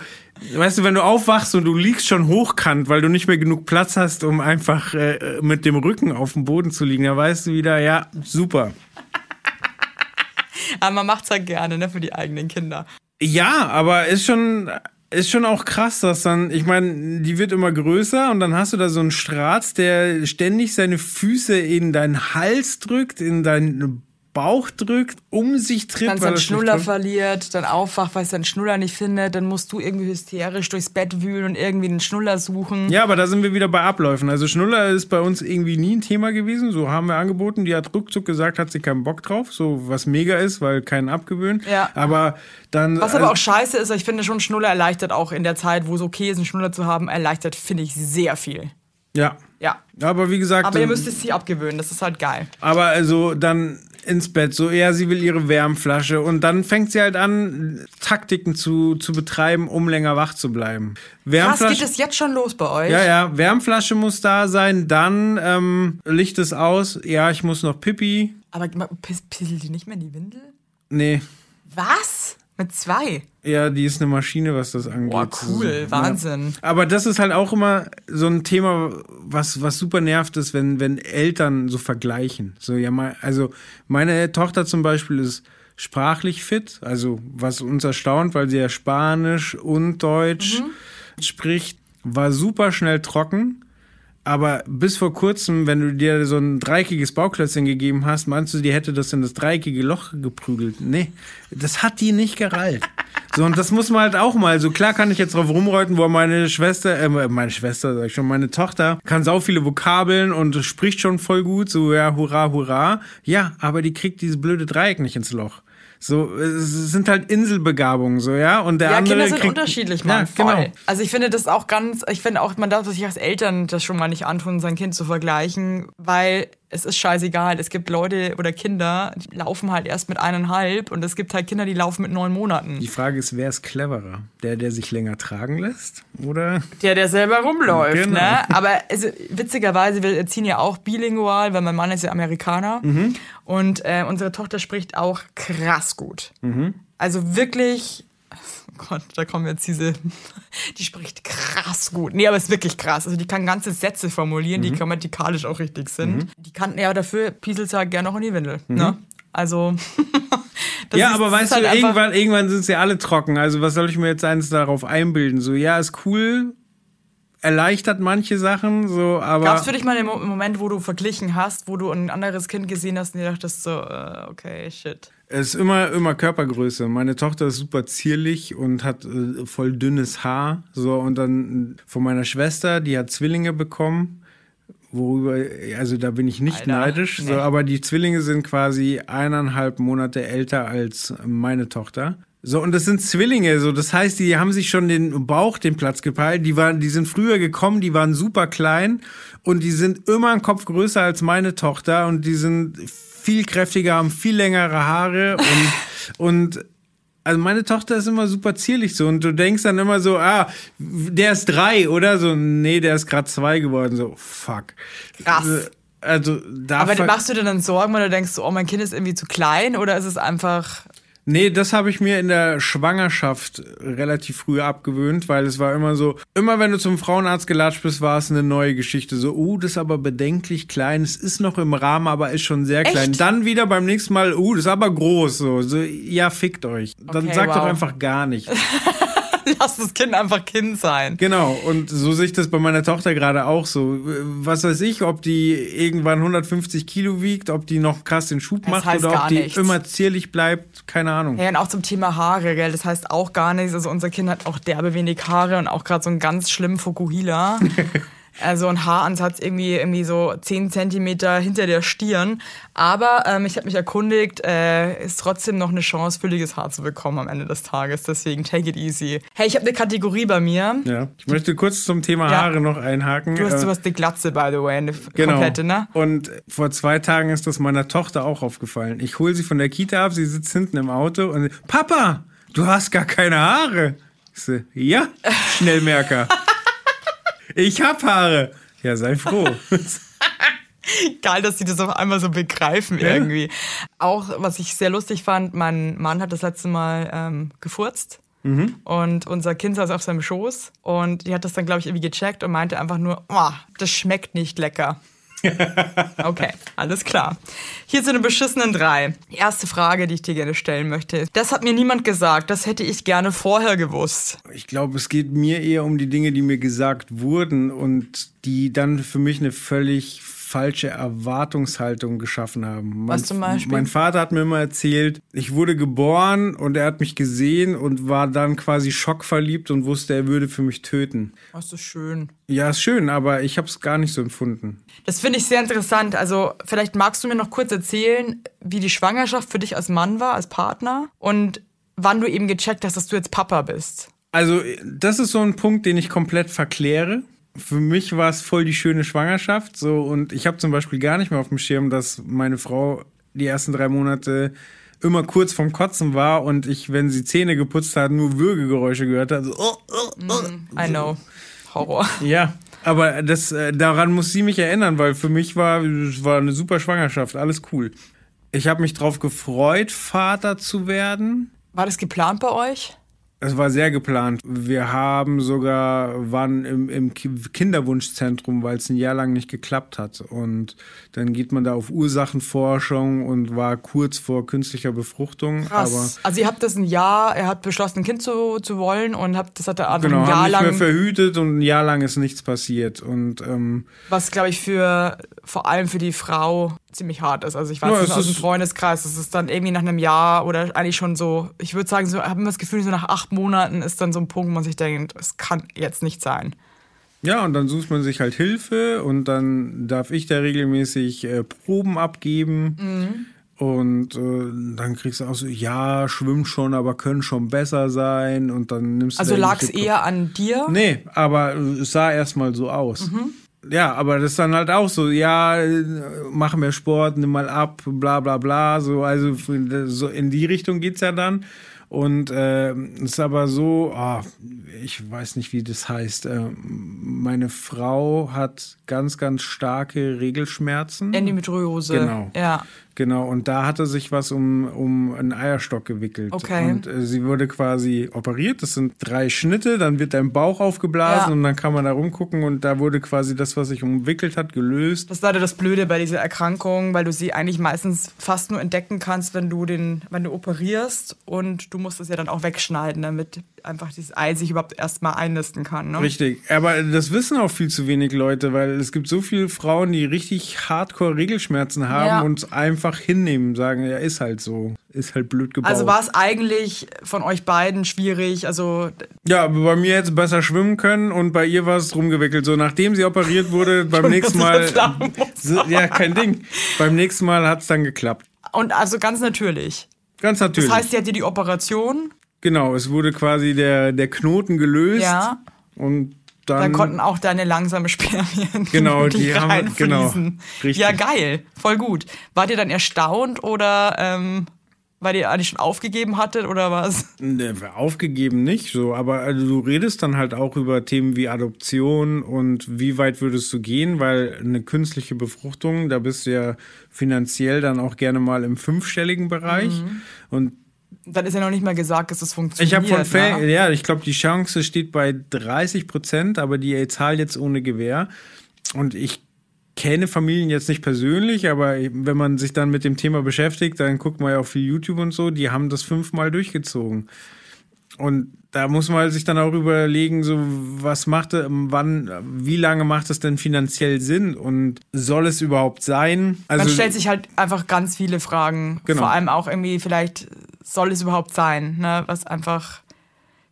Weißt du, wenn du aufwachst und du liegst schon hochkant, weil du nicht mehr genug Platz hast, um einfach äh, mit dem Rücken auf dem Boden zu liegen, da weißt du wieder, ja, super. Aber man macht's halt gerne, ne, für die eigenen Kinder. Ja, aber ist schon, ist schon auch krass, dass dann, ich meine, die wird immer größer und dann hast du da so einen Stratz, der ständig seine Füße in deinen Hals drückt, in deinen Bauch drückt, um sich tritt. dann seinen Schnuller verliert, dann aufwacht, weil es seinen Schnuller nicht findet, dann musst du irgendwie hysterisch durchs Bett wühlen und irgendwie den Schnuller suchen. Ja, aber da sind wir wieder bei Abläufen. Also Schnuller ist bei uns irgendwie nie ein Thema gewesen. So haben wir angeboten. Die hat ruckzuck gesagt, hat sie keinen Bock drauf. So was mega ist, weil keinen abgewöhnen. Ja. Aber dann. Was aber also- auch scheiße ist, ich finde schon, Schnuller erleichtert auch in der Zeit, wo es okay ist, einen Schnuller zu haben, erleichtert, finde ich, sehr viel. Ja. Ja. Aber wie gesagt. Aber ihr müsst es sie abgewöhnen, das ist halt geil. Aber also dann ins Bett, so ja, sie will ihre Wärmflasche und dann fängt sie halt an, Taktiken zu, zu betreiben, um länger wach zu bleiben. Krass, Wärmflasche. geht es jetzt schon los bei euch? ja, ja, Wärmflasche muss da sein, dann ähm, Licht ist aus, ja, ich muss noch Pipi. Aber pisselt die nicht mehr in die Windel? Nee, Was? Mit zwei? ja, die ist eine Maschine, was das angeht. Boah, cool, So, Wahnsinn. Ja. Aber das ist halt auch immer so ein Thema, was, was super nervt ist, wenn, wenn Eltern so vergleichen. So, ja, mal, also meine Tochter zum Beispiel ist sprachlich fit, also was uns erstaunt, weil sie ja Spanisch und Deutsch spricht, war super schnell trocken. Aber bis vor kurzem, wenn du dir so ein dreieckiges Bauklötzchen gegeben hast, meinst du, die hätte das in das dreieckige Loch geprügelt? Nee, das hat die nicht gerallt. So, und das muss man halt auch mal. So klar kann ich jetzt drauf rumreuten, wo meine Schwester, äh, meine Schwester, sag ich schon, meine Tochter, kann sau viele Vokabeln und spricht schon voll gut, so ja, hurra, hurra. Ja, aber die kriegt dieses blöde Dreieck nicht ins Loch. So, es sind halt Inselbegabungen, so, ja. Und der Ja, andere Kinder sind kriegt, unterschiedlich, Ja, Mann. voll. genau. Also ich finde das auch ganz, ich finde auch, man darf sich als Eltern das schon mal nicht antun, sein Kind zu vergleichen, weil es ist scheißegal. Es gibt Leute oder Kinder, die laufen halt erst mit eineinhalb und es gibt halt Kinder, die laufen mit neun Monaten. Die Frage ist, wer ist cleverer? Der, der sich länger tragen lässt? Oder? Der, der selber rumläuft, Genau. ne? Aber also, witzigerweise, wir erziehen ja auch bilingual, weil mein Mann ist ja Amerikaner. Mhm. Und äh, unsere Tochter spricht auch krass gut. Mhm. Also wirklich, Gott, da kommen jetzt diese, die spricht krass gut. Nee, aber ist wirklich krass. Also die kann ganze Sätze formulieren, Mhm. die grammatikalisch auch richtig sind. Die kann, ja, dafür pieselt sie halt gerne noch in die Windel, Mhm. ne? Also, das ja, ist- aber weißt du, halt einfach- irgendwann, irgendwann sind sie alle trocken. Also was soll ich mir jetzt eins darauf einbilden? So, ja, ist cool, erleichtert manche Sachen, so, aber. Gab es für dich mal einen Mo- Moment, wo du verglichen hast, wo du ein anderes Kind gesehen hast und dir dachtest so, äh, okay, shit. Es ist immer, immer Körpergröße. Meine Tochter ist super zierlich und hat äh, voll dünnes Haar. So, und dann von meiner Schwester, die hat Zwillinge bekommen. Worüber, also da bin ich nicht Alter, neidisch. So, nee. aber die Zwillinge sind quasi eineinhalb Monate älter als meine Tochter. So, und das sind Zwillinge, so, das heißt, die haben sich schon den Bauch den Platz gepeilt, die waren, die sind früher gekommen, die waren super klein und die sind immer einen Kopf größer als meine Tochter und die sind viel kräftiger, haben viel längere Haare und, und also meine Tochter ist immer super zierlich so und du denkst dann immer so, ah, der ist drei oder so, nee, der ist gerade zwei geworden, so, fuck. Krass. Also, da Aber machst du dir dann Sorgen, weil du denkst, oh, mein Kind ist irgendwie zu klein oder ist es einfach. Nee, das habe ich mir in der Schwangerschaft relativ früh abgewöhnt, weil es war immer so, immer wenn du zum Frauenarzt gelatscht bist, war es eine neue Geschichte. So, uh, das ist aber bedenklich klein, es ist noch im Rahmen, aber ist schon sehr klein. Echt? Dann wieder beim nächsten Mal, uh, das ist aber groß. So, so ja, fickt euch. Dann Okay, sagt doch wow. einfach gar nichts. Lass das Kind einfach Kind sein. Genau, und so sehe ich das bei meiner Tochter gerade auch so. Was weiß ich, ob die irgendwann 150 Kilo wiegt, ob die noch krass den Schub Das macht oder ob die nichts. immer zierlich bleibt, keine Ahnung. Ja, und auch zum Thema Haare, gell? Das heißt auch gar nichts. Also unser Kind hat auch derbe wenig Haare und auch gerade so einen ganz schlimmen Fukuhila. Also ein Haaransatz irgendwie, irgendwie so 10 Zentimeter hinter der Stirn. Aber ähm, ich habe mich erkundigt, äh, ist trotzdem noch eine Chance, fülliges Haar zu bekommen am Ende des Tages. Deswegen take it easy. Hey, ich habe eine Kategorie bei mir. Ja, ich möchte kurz zum Thema Ja. Haare noch einhaken. Du hast Äh, sowas die Glatze, by the way, eine Genau. komplette, ne? Und vor zwei Tagen ist das meiner Tochter auch aufgefallen. Ich hole sie von der Kita ab, sie sitzt hinten im Auto und Papa, du hast gar keine Haare. Ich so, ja, Schnellmerker. ich hab Haare. Ja, sei froh. Geil, dass sie das auf einmal so begreifen irgendwie. Auch, was ich sehr lustig fand, mein Mann hat das letzte Mal ähm, gefurzt. Und unser Kind saß auf seinem Schoß und die hat das dann, glaube ich, irgendwie gecheckt und meinte einfach nur, oh, das schmeckt nicht lecker. Okay, alles klar. Hier zu den beschissenen drei. Die erste Frage, die ich dir gerne stellen möchte, das hat mir niemand gesagt, das hätte ich gerne vorher gewusst. Ich glaube, es geht mir eher um die Dinge, die mir gesagt wurden und die dann für mich eine völlig falsche Erwartungshaltung geschaffen haben. Was mein, zum Beispiel? Mein Vater hat mir immer erzählt, ich wurde geboren und er hat mich gesehen und war dann quasi schockverliebt und wusste, er würde für mich töten. Das ist schön. Ja, ist schön, aber ich habe es gar nicht so empfunden. Das finde ich sehr interessant. Also, vielleicht magst du mir noch kurz erzählen, wie die Schwangerschaft für dich als Mann war, als Partner und wann du eben gecheckt hast, dass du jetzt Papa bist. Also, das ist so ein Punkt, den ich komplett verkläre. Für mich war es voll die schöne Schwangerschaft. So, und ich habe zum Beispiel gar nicht mehr auf dem Schirm, dass meine Frau die ersten drei Monate immer kurz vorm Kotzen war und ich, wenn sie Zähne geputzt hat, nur Würgegeräusche gehört hat. So, oh, oh, oh. I know. Horror. Ja, aber das, äh, daran muss sie mich erinnern, weil für mich war es war eine super Schwangerschaft, alles cool. Ich habe mich drauf gefreut, Vater zu werden. War das geplant bei euch? Es war sehr geplant. Wir haben sogar, waren im, im Ki- Kinderwunschzentrum, weil es ein Jahr lang nicht geklappt hat. Und dann geht man da auf Ursachenforschung und war kurz vor künstlicher Befruchtung. Krass. also ihr habt das ein Jahr, er hat beschlossen, ein Kind zu, zu wollen und habt, das hat er einfach genau, ein Jahr haben lang, verhütet und ein Jahr lang ist nichts passiert. Und ähm, was glaube ich für, vor allem für die Frau ziemlich hart ist. Also ich weiß Ja, es aus dem Freundeskreis, das ist dann irgendwie nach einem Jahr oder eigentlich schon so, ich würde sagen, so, haben wir das Gefühl, so nach acht Monaten ist dann so ein Punkt, wo man sich denkt, es kann jetzt nicht sein. Ja, und dann sucht man sich halt Hilfe und dann darf ich da regelmäßig äh, Proben abgeben. Und äh, dann kriegst du auch so, ja, schwimmen schon, aber können schon besser sein. Und dann nimmst du. Also lag es eher an dir? Nee, aber es sah erstmal so aus. Ja, aber das ist dann halt auch so, ja, mach mehr Sport, nimm mal ab, bla bla bla. So, also so in die Richtung geht's ja dann. Und äh, es ist aber so, ah, ich weiß nicht, wie das heißt. Äh, meine Frau hat ganz, ganz starke Regelschmerzen. Endometriose. Genau. Ja. Genau, und da hatte sich was um, um einen Eierstock gewickelt. Okay. Und äh, sie wurde quasi operiert. Das sind drei Schnitte, dann wird dein Bauch aufgeblasen Ja. und dann kann man da rumgucken und da wurde quasi das, was sich umwickelt hat, gelöst. Das ist leider das Blöde bei dieser Erkrankung, weil du sie eigentlich meistens fast nur entdecken kannst, wenn du den, wenn du operierst und du musst es ja dann auch wegschneiden, damit einfach dieses Ei sich überhaupt erstmal einnisten kann. Ne? Richtig, aber das wissen auch viel zu wenig Leute, weil es gibt so viele Frauen, die richtig hardcore Regelschmerzen haben Ja. und einfach hinnehmen, sagen, ja, ist halt so, ist halt blöd gebaut. Also war es eigentlich von euch beiden schwierig, also Ja, aber bei mir jetzt besser schwimmen können und bei ihr war es rumgewickelt. So, nachdem sie operiert wurde, beim nächsten Mal. So, ja, kein Ding. Beim nächsten Mal hat es dann geklappt. und also ganz natürlich. Ganz natürlich. Das heißt, sie hatte die Operation, genau, es wurde quasi der, der Knoten gelöst. ja, Und dann. dann konnten auch deine langsame Spermien Genau, wirklich die haben- genau, richtig. Ja, geil, voll gut. Wart ihr dann erstaunt oder ähm, weil ihr eigentlich schon aufgegeben hattet oder was? Ne, Aufgegeben nicht so, aber also du redest dann halt auch über Themen wie Adoption und wie weit würdest du gehen, weil eine künstliche Befruchtung, da bist du ja finanziell dann auch gerne mal im fünfstelligen Bereich. Und Dann ist ja noch nicht mal gesagt, dass es funktioniert. ich habe von Fällen, ne? ja, ich glaube, die Chance steht bei 30 Prozent, aber die zahlt jetzt ohne Gewähr. Und ich kenne Familien jetzt nicht persönlich, aber wenn man sich dann mit dem Thema beschäftigt, dann guckt man ja auch viel YouTube und so, die haben das fünfmal durchgezogen. Und da muss man sich dann auch überlegen, so was macht, wann, wie lange macht es denn finanziell Sinn und soll es überhaupt sein? Also Man stellt sich halt einfach ganz viele Fragen. Genau. Vor allem auch irgendwie, vielleicht soll es überhaupt sein, ne? was einfach,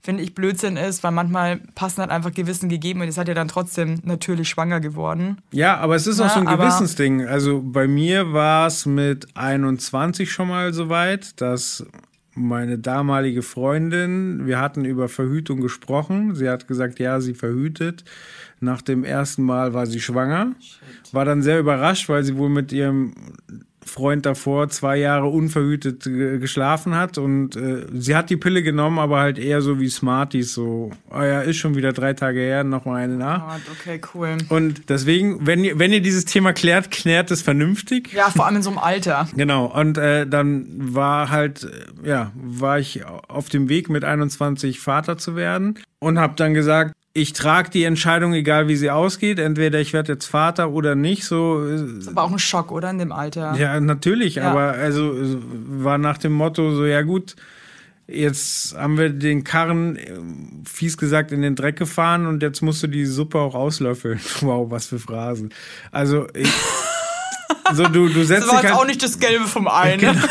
finde ich, Blödsinn ist, weil manchmal passen halt einfach gewissen gegeben und ihr seid ja dann trotzdem natürlich schwanger geworden. Ja, aber es ist auch Na, so ein Gewissensding. Also bei mir war es mit 21 schon mal so weit, dass meine damalige Freundin, wir hatten über Verhütung gesprochen. Sie hat gesagt, ja, sie verhütet. Nach dem ersten Mal war sie schwanger. War dann sehr überrascht, weil sie wohl mit ihrem Freund davor zwei Jahre unverhütet äh, geschlafen hat und äh, sie hat die Pille genommen, aber halt eher so wie Smarties, so, oh ja, ist schon wieder drei Tage her, noch mal eine nach. Gott, okay, cool. Und deswegen, wenn ihr, wenn ihr dieses Thema klärt, klärt es vernünftig. Ja, vor allem in so einem Alter. Genau, und äh, dann war halt, äh, ja, war ich auf dem Weg mit 21 Vater zu werden und habe dann gesagt, ich trage die Entscheidung, egal wie sie ausgeht, entweder ich werde jetzt Vater oder nicht, so. äh, Aber auch ein Schock, oder? In dem Alter. Ja, natürlich, Ja. aber also war nach dem Motto so, ja gut, jetzt haben wir den Karren, äh, fies gesagt, in den Dreck gefahren und jetzt musst du die Suppe auch auslöffeln. Wow, was für Phrasen. Also ich, So, du, du setzt Das war jetzt halt, auch nicht das Gelbe vom Ei. Ne?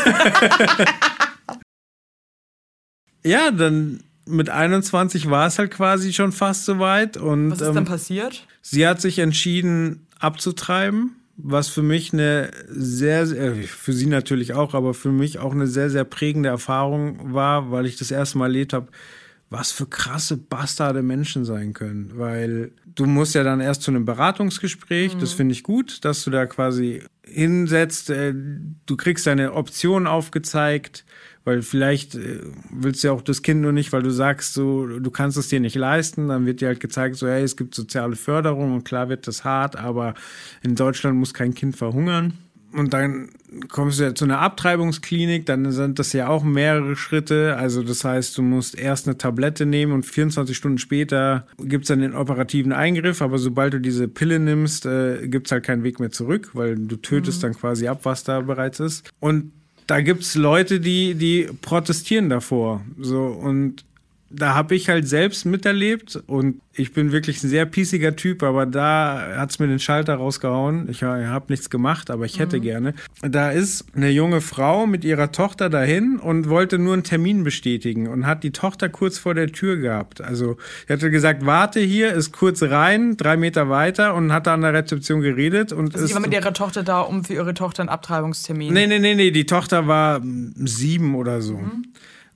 Ja, dann mit 21 war es halt quasi schon fast soweit. Und Was ist ähm, dann passiert? sie hat sich entschieden abzutreiben, was für mich eine sehr, sehr, für sie natürlich auch, aber für mich auch eine sehr, sehr prägende Erfahrung war, weil ich das erste Mal erlebt habe, was für krasse Bastarde Menschen sein können. Weil du musst ja dann erst zu einem Beratungsgespräch, das finde ich gut, dass du da quasi hinsetzt, äh, du kriegst deine Optionen aufgezeigt, weil vielleicht äh, willst du ja auch das Kind nur nicht, weil du sagst, so, du kannst es dir nicht leisten, dann wird dir halt gezeigt, so, hey, es gibt soziale Förderung und klar wird das hart, aber in Deutschland muss kein Kind verhungern. Und dann kommst du ja zu einer Abtreibungsklinik, dann sind das ja auch mehrere Schritte. Also das heißt, du musst erst eine Tablette nehmen und 24 Stunden später gibt's dann den operativen Eingriff. Aber sobald du diese Pille nimmst, äh, gibt's halt keinen Weg mehr zurück, weil du tötest dann quasi ab, was da bereits ist. Und da gibt's Leute, die, die protestieren davor. So und da habe ich halt selbst miterlebt und ich bin wirklich ein sehr piesiger Typ, aber da hat's mir den Schalter rausgehauen. Ich habe nichts gemacht, aber ich hätte gerne. Da ist eine junge Frau mit ihrer Tochter dahin und wollte nur einen Termin bestätigen und hat die Tochter kurz vor der Tür gehabt. Also sie hatte gesagt, warte hier, ist kurz rein, drei Meter weiter und hat da an der Rezeption geredet und Also ist die war mit ihrer Tochter da, um für ihre Tochter einen Abtreibungstermin. Nee, nee, nee, nee, die Tochter war sieben oder so.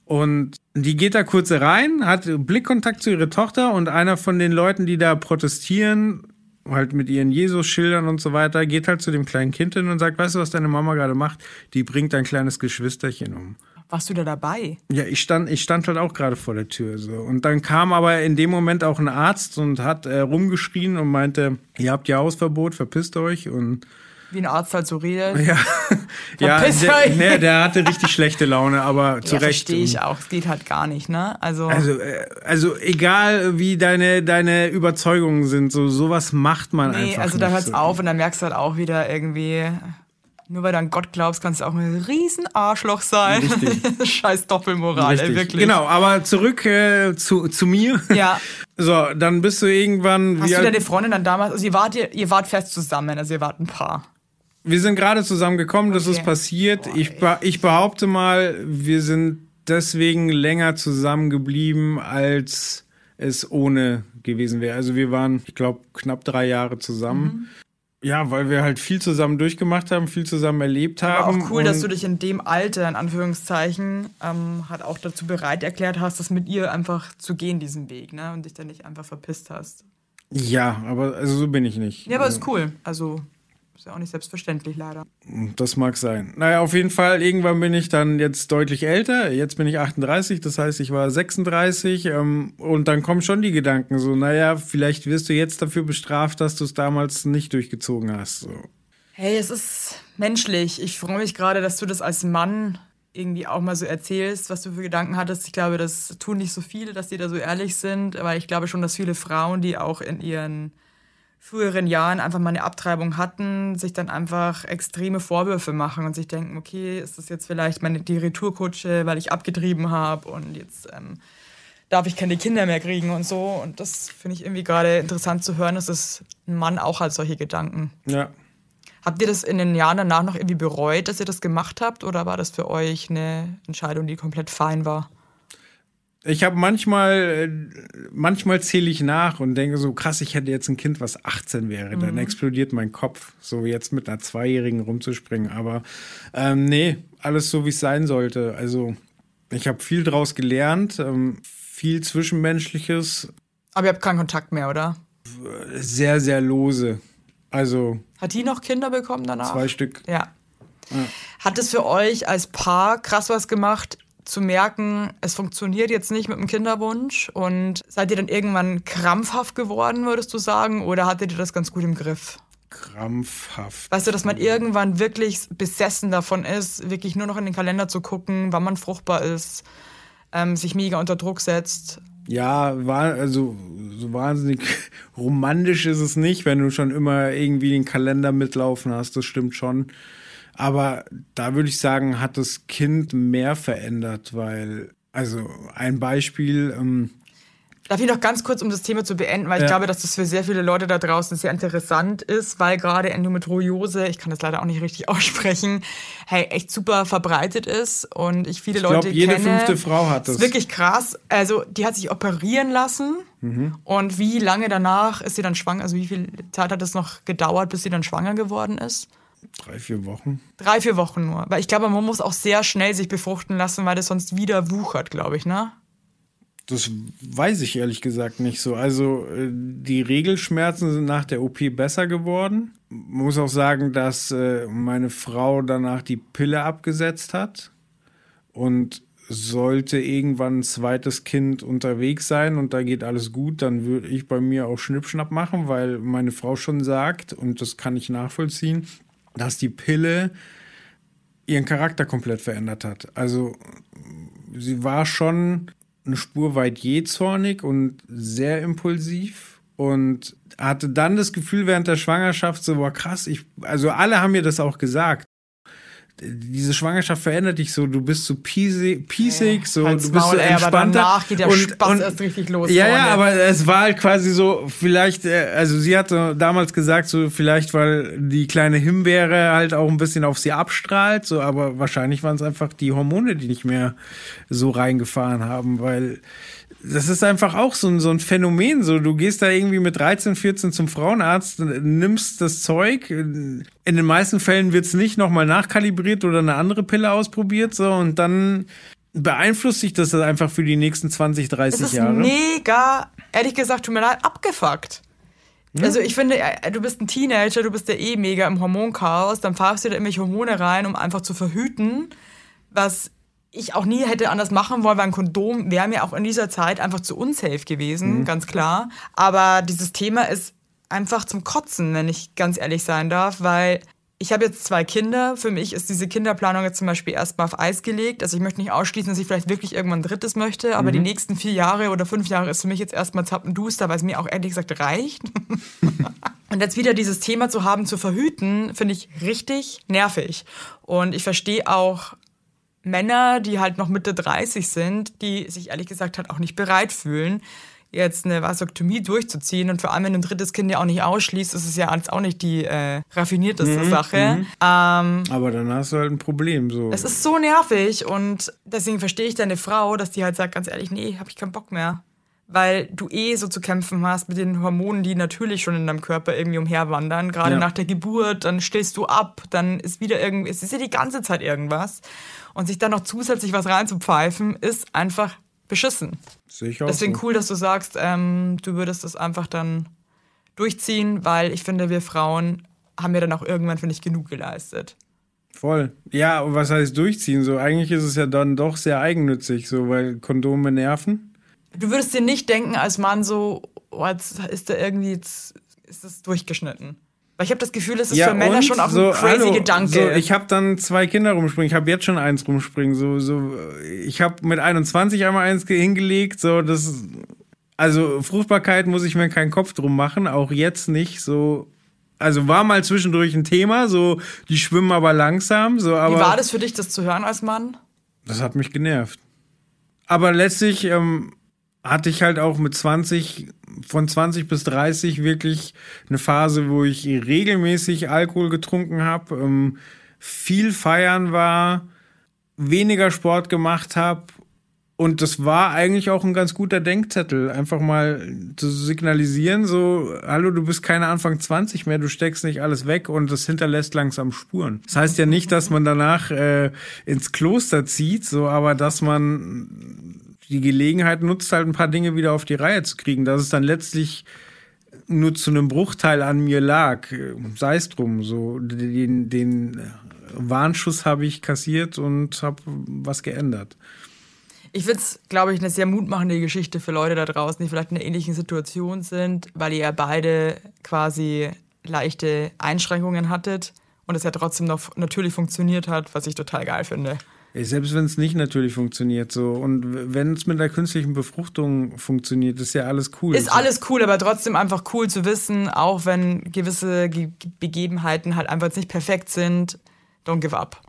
Und die geht da kurz rein, hat Blickkontakt zu ihrer Tochter und einer von den Leuten, die da protestieren, halt mit ihren Jesus-Schildern und so weiter, geht halt zu dem kleinen Kind hin und sagt, weißt du, was deine Mama gerade macht? Die bringt dein kleines Geschwisterchen um. Warst du da dabei? Ja, ich stand, ich stand halt auch gerade vor der Tür so. Und dann kam aber in dem Moment auch ein Arzt und hat äh, rumgeschrien und meinte, ihr habt ja Hausverbot, verpisst euch und Wie ein Arzt halt so redet. ja, ja der, nee, der hatte richtig schlechte Laune, aber zu Ja, Recht. verstehe ich auch. Es geht halt gar nicht, ne? Also, Also, äh, also egal wie deine, deine Überzeugungen sind, so sowas macht man nee, einfach also da nicht hört's so. auf und dann merkst du halt auch wieder irgendwie, nur weil du an Gott glaubst, kannst du auch ein riesen Arschloch sein. Scheiß Doppelmoral, ey, Richtig. wirklich. Genau, aber zurück äh, zu, zu mir. Ja. So, dann bist du irgendwann. Hast du deine Freundin dann damals, also ihr wart, ihr, ihr wart fest zusammen, also ihr wart ein Paar. Wir sind gerade zusammengekommen, das Okay. ist passiert. ich, be ich behaupte mal, wir sind deswegen länger zusammengeblieben, als es ohne gewesen wäre. Also wir waren, ich glaube, knapp drei Jahre zusammen. Mhm. Ja, weil wir halt viel zusammen durchgemacht haben, viel zusammen erlebt Aber haben. auch cool, dass du dich in dem Alter, in Anführungszeichen, ähm, halt auch dazu bereit erklärt hast, das mit ihr einfach zu gehen, diesen Weg, ne? Und dich dann nicht einfach verpisst hast. Ja, aber also so bin ich nicht. Ja, aber ist cool. Also, ist ja auch nicht selbstverständlich, leider. Das mag sein. Naja, auf jeden Fall, irgendwann bin ich dann jetzt deutlich älter. Jetzt bin ich 38, das heißt, ich war 36. Ähm, und dann kommen schon die Gedanken so, naja, vielleicht wirst du jetzt dafür bestraft, dass du es damals nicht durchgezogen hast. So. Hey, es ist menschlich. Ich freue mich gerade, dass du das als Mann irgendwie auch mal so erzählst, was du für Gedanken hattest. Ich glaube, das tun nicht so viele, dass die da so ehrlich sind, aber ich glaube schon, dass viele Frauen, die auch in ihren früheren Jahren einfach mal eine Abtreibung hatten, sich dann einfach extreme Vorwürfe machen und sich denken, okay, ist das jetzt vielleicht meine, die Retourkutsche, weil ich abgetrieben habe und jetzt ähm, darf ich keine Kinder mehr kriegen und so. Und das finde ich irgendwie gerade interessant zu hören, dass es ein Mann auch hat solche Gedanken. Ja. Habt ihr das in den Jahren danach noch irgendwie bereut, dass ihr das gemacht habt? Oder war das für euch eine Entscheidung, die komplett fein war? Ich habe manchmal, äh, manchmal zähle ich nach und denke so, krass, ich hätte jetzt ein Kind, was 18 wäre. Dann explodiert mein Kopf, so jetzt mit einer Zweijährigen rumzuspringen. Aber ähm, nee, alles so, wie es sein sollte. Also ich habe viel draus gelernt, ähm, viel Zwischenmenschliches, Aber ihr habt keinen Kontakt mehr, oder? sehr, sehr lose. Also Hat die noch Kinder bekommen danach? zwei Stück. Ja. Hat es für euch als Paar krass was gemacht, zu merken, es funktioniert jetzt nicht mit dem Kinderwunsch? Und seid ihr dann irgendwann krampfhaft geworden, würdest du sagen? Oder hattet ihr das ganz gut im Griff? Krampfhaft. Weißt du, dass man irgendwann wirklich besessen davon ist, wirklich nur noch in den Kalender zu gucken, wann man fruchtbar ist, ähm, sich mega unter Druck setzt. Ja, war, also so wahnsinnig romantisch ist es nicht, wenn du schon immer irgendwie den Kalender mitlaufen hast, das stimmt schon. Aber da würde ich sagen, hat das Kind mehr verändert, weil, also ein Beispiel, ähm, Darf ich noch ganz kurz, um das Thema zu beenden, weil Ja. ich glaube, dass das für sehr viele Leute da draußen sehr interessant ist, weil gerade Endometriose, ich kann das leider auch nicht richtig aussprechen, hey, echt super verbreitet ist und ich viele Ich glaub, Leute jede kenne. fünfte Frau hat Das das. ist wirklich krass. Also, die hat sich operieren lassen Mhm. und wie lange danach ist sie dann schwanger? Also, wie viel Zeit hat es noch gedauert, bis sie dann schwanger geworden ist? Drei, vier Wochen. Drei, vier Wochen nur. Weil ich glaube, man muss auch sehr schnell sich befruchten lassen, weil das sonst wieder wuchert, glaube ich, ne? Das weiß ich ehrlich gesagt nicht so. Also äh, die Regelschmerzen sind nach der OP besser geworden. Man muss auch sagen, dass äh, meine Frau danach die Pille abgesetzt hat und sollte irgendwann ein zweites Kind unterwegs sein und da geht alles gut, dann würde ich bei mir auch Schnippschnapp machen, weil meine Frau schon sagt, und das kann ich nachvollziehen, dass die Pille ihren Charakter komplett verändert hat. Also sie war schon eine Spur weit jähzornig und sehr impulsiv und hatte dann das Gefühl während der Schwangerschaft so, boah, krass, ich, also alle haben mir das auch gesagt. Diese Schwangerschaft verändert dich so, du bist so piesig, piesig so, halt's du bist so Maul, ey, aber entspannter. danach geht der Spaß erst richtig los Ja, ja, aber es war halt quasi so, vielleicht, äh, also sie hatte damals gesagt, so vielleicht, weil die kleine Himbeere halt auch ein bisschen auf sie abstrahlt, so, aber wahrscheinlich waren es einfach die Hormone, die nicht mehr so reingefahren haben, weil das ist einfach auch so ein, so ein Phänomen. So, du gehst da irgendwie mit 13, 14 zum Frauenarzt, nimmst das Zeug. In den meisten Fällen wird es nicht nochmal nachkalibriert oder eine andere Pille ausprobiert, so, und dann beeinflusst sich das einfach für die nächsten 20, 30 Es ist Jahre. mega, ehrlich gesagt, tut mir leid, abgefuckt. Also ich finde, äh, du bist ein Teenager, du bist ja eh mega im Hormonchaos, dann pfeifst du da irgendwelche Hormone rein, um einfach zu verhüten, was ich auch nie hätte anders machen wollen, weil ein Kondom wäre mir auch in dieser Zeit einfach zu unsafe gewesen, ganz klar. Aber dieses Thema ist einfach zum Kotzen, wenn ich ganz ehrlich sein darf, weil ich habe jetzt zwei Kinder. Für mich ist diese Kinderplanung jetzt zum Beispiel erstmal auf Eis gelegt. Also ich möchte nicht ausschließen, dass ich vielleicht wirklich irgendwann ein drittes möchte, aber die nächsten vier Jahre oder fünf Jahre ist für mich jetzt erstmal zappenduster, weil es mir auch ehrlich gesagt reicht. Und jetzt wieder dieses Thema zu haben, zu verhüten, finde ich richtig nervig. Und ich verstehe auch Männer, die halt noch Mitte 30 sind, die sich ehrlich gesagt halt auch nicht bereit fühlen, jetzt eine Vasektomie durchzuziehen. Und vor allem, wenn du ein drittes Kind ja auch nicht ausschließt, ist es ja jetzt auch nicht die äh, raffinierteste Sache. Ähm, Aber dann hast du halt ein Problem. So. es ist so nervig und deswegen verstehe ich deine Frau, dass die halt sagt, ganz ehrlich, nee, hab ich keinen Bock mehr. Weil du eh so zu kämpfen hast mit den Hormonen, die natürlich schon in deinem Körper irgendwie umherwandern. Gerade Ja. nach der Geburt, dann stehst du ab, dann ist wieder irgendwie, es ist ja die ganze Zeit irgendwas. Und sich dann noch zusätzlich was reinzupfeifen, ist einfach beschissen. Sehe ich auch Deswegen so. cool, dass du sagst, ähm, du würdest das einfach dann durchziehen, weil ich finde, wir Frauen haben ja dann auch irgendwann, finde ich, genug geleistet. Voll. Ja, und was heißt durchziehen? So, eigentlich ist es ja dann doch sehr eigennützig, so, weil Kondome nerven. Du würdest dir nicht denken als Mann so, oh, jetzt ist da irgendwie, jetzt ist das durchgeschnitten. Weil ich habe das Gefühl, es ist für Männer schon auch so, ein crazy hallo, Gedanke. So, ich habe dann zwei Kinder rumspringen. Ich habe jetzt schon eins rumspringen. So, so, ich habe mit 21 einmal eins ge- hingelegt. So, das, also Fruchtbarkeit muss ich mir keinen Kopf drum machen. Auch jetzt nicht. So, also war mal zwischendurch ein Thema. So, die schwimmen aber langsam. So, aber Wie war das für dich, das zu hören als Mann? Das hat mich genervt. Aber letztlich ähm, hatte ich halt auch mit 20, von 20 bis 30 wirklich eine Phase, wo ich regelmäßig Alkohol getrunken habe, ähm, viel feiern war, weniger Sport gemacht habe. Und das war eigentlich auch ein ganz guter Denkzettel, einfach mal zu signalisieren, so, hallo, du bist keine Anfang 20 mehr, du steckst nicht alles weg und das hinterlässt langsam Spuren. Das heißt ja nicht, dass man danach äh, ins Kloster zieht, so, aber dass man die Gelegenheit nutzt, halt ein paar Dinge wieder auf die Reihe zu kriegen, dass es dann letztlich nur zu einem Bruchteil an mir lag. Sei es drum, so, den, den Warnschuss habe ich kassiert und habe was geändert. Ich finde es, glaube ich, eine sehr mutmachende Geschichte für Leute da draußen, die vielleicht in einer ähnlichen Situation sind, weil ihr ja beide quasi leichte Einschränkungen hattet und es ja trotzdem noch natürlich funktioniert hat, was ich total geil finde. Selbst wenn es nicht natürlich funktioniert, so und wenn es mit der künstlichen Befruchtung funktioniert, ist ja alles cool. Ist alles cool, aber trotzdem einfach cool zu wissen, auch wenn gewisse Ge Begebenheiten halt einfach nicht perfekt sind, don't give up.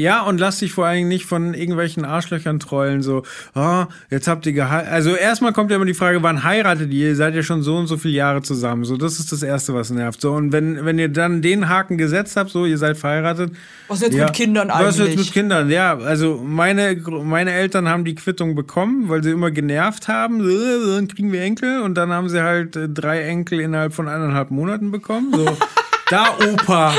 Ja, und lass dich vor allem nicht von irgendwelchen Arschlöchern trollen, so, oh, jetzt habt ihr geheiratet. Also erstmal kommt ja immer die Frage, wann heiratet ihr? Ihr seid ja schon so und so viele Jahre zusammen. So, das ist das Erste, was nervt. So, und wenn, wenn ihr dann den Haken gesetzt habt, so, ihr seid verheiratet. Was jetzt ja, mit Kindern eigentlich? Was jetzt mit Kindern? Ja, also meine, meine Eltern haben die Quittung bekommen, weil sie immer genervt haben. So, dann kriegen wir Enkel. Und dann haben sie halt äh, drei Enkel innerhalb von eineinhalb Monaten bekommen. So, da Opa.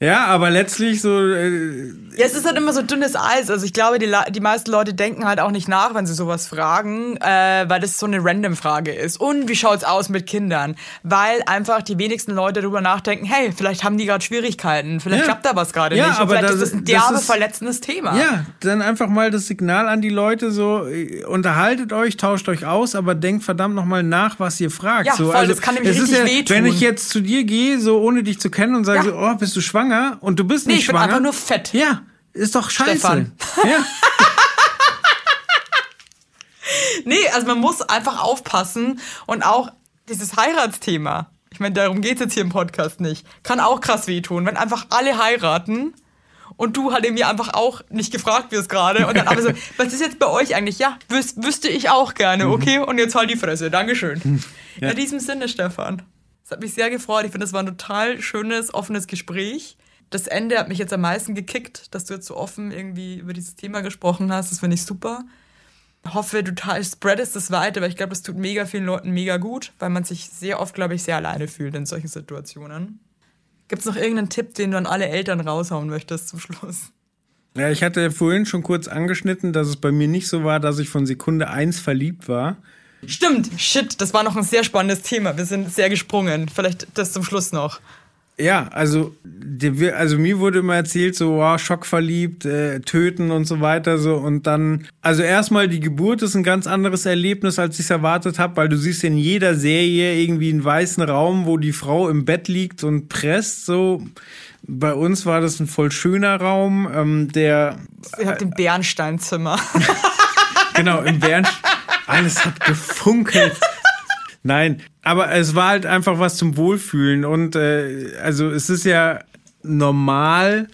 Ja, aber letztlich so. Äh, Ja, es ist halt immer so dünnes Eis. Also ich glaube, die, die meisten Leute denken halt auch nicht nach, wenn sie sowas fragen, äh, weil das so eine Random-Frage ist. Und wie schaut's aus mit Kindern? Weil einfach die wenigsten Leute darüber nachdenken, hey, vielleicht haben die gerade Schwierigkeiten, vielleicht Ja. klappt da was gerade Ja, nicht. Und aber vielleicht das- ist das ein derbe, verletzendes Thema. ja, dann einfach mal das Signal an die Leute so, äh, unterhaltet euch, tauscht euch aus, aber denkt verdammt nochmal nach, was ihr fragt. Ja, so, voll, das kann nämlich richtig ja, wehtun. Wenn ich jetzt zu dir gehe, so ohne dich zu kennen und sage, Ja. so, oh, bist du schwanger? Und du bist Nee, nicht ich bin schwanger. einfach nur fett. Ja, ist doch scheiße. Stefan. Ja. Nee, also man muss einfach aufpassen und auch dieses Heiratsthema. Ich meine, darum geht's jetzt hier im Podcast nicht. Kann auch krass wehtun, wenn einfach alle heiraten und du halt irgendwie einfach auch nicht gefragt wirst gerade und dann aber so, was ist jetzt bei euch eigentlich? Ja, wüs wüsste ich auch gerne, okay? Und jetzt halt die Fresse. Dankeschön. Ja. In diesem Sinne, Stefan. Es hat mich sehr gefreut. Ich finde, das war ein total schönes, offenes Gespräch. Das Ende hat mich jetzt am meisten gekickt, dass du jetzt so offen irgendwie über dieses Thema gesprochen hast. Das finde ich super hoffe, du spreadest das weiter, weil ich glaube, das tut mega vielen Leuten mega gut, weil man sich sehr oft, glaube ich, sehr alleine fühlt in solchen Situationen. Gibt es noch irgendeinen Tipp, den du an alle Eltern raushauen möchtest zum Schluss? Ja, ich hatte vorhin schon kurz angeschnitten, dass es bei mir nicht so war, dass ich von Sekunde eins verliebt war. Stimmt, shit, das war noch ein sehr spannendes Thema. Wir sind sehr gesprungen. Vielleicht das zum Schluss noch. Ja, also, also mir wurde immer erzählt, so, wow, schockverliebt, äh, töten und so weiter, so. Und dann, also erstmal die Geburt ist ein ganz anderes Erlebnis, als ich es erwartet habe, weil du siehst in jeder Serie irgendwie einen weißen Raum, wo die Frau im Bett liegt und presst, so. Bei uns war das ein voll schöner Raum, ähm, der, Ihr habt im Bernsteinzimmer. genau, im Bären, alles hat gefunkelt. Nein, aber es war halt einfach was zum Wohlfühlen und äh, also es ist ja normal,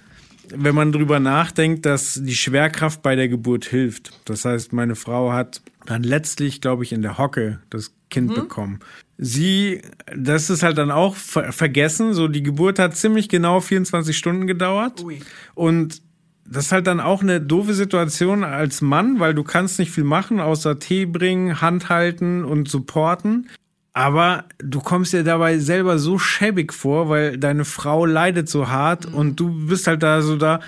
wenn man drüber nachdenkt, dass die Schwerkraft bei der Geburt hilft. Das heißt, meine Frau hat dann letztlich, glaube ich, in der Hocke das Kind bekommen. Sie, das ist halt dann auch ver vergessen. So, die Geburt hat ziemlich genau 24 Stunden gedauert. Ui. Und das ist halt dann auch eine doofe Situation als Mann, weil du kannst nicht viel machen, außer Tee bringen, Hand halten und supporten. Aber du kommst dir dabei selber so schäbig vor, weil deine Frau leidet so hart und du bist halt da so da,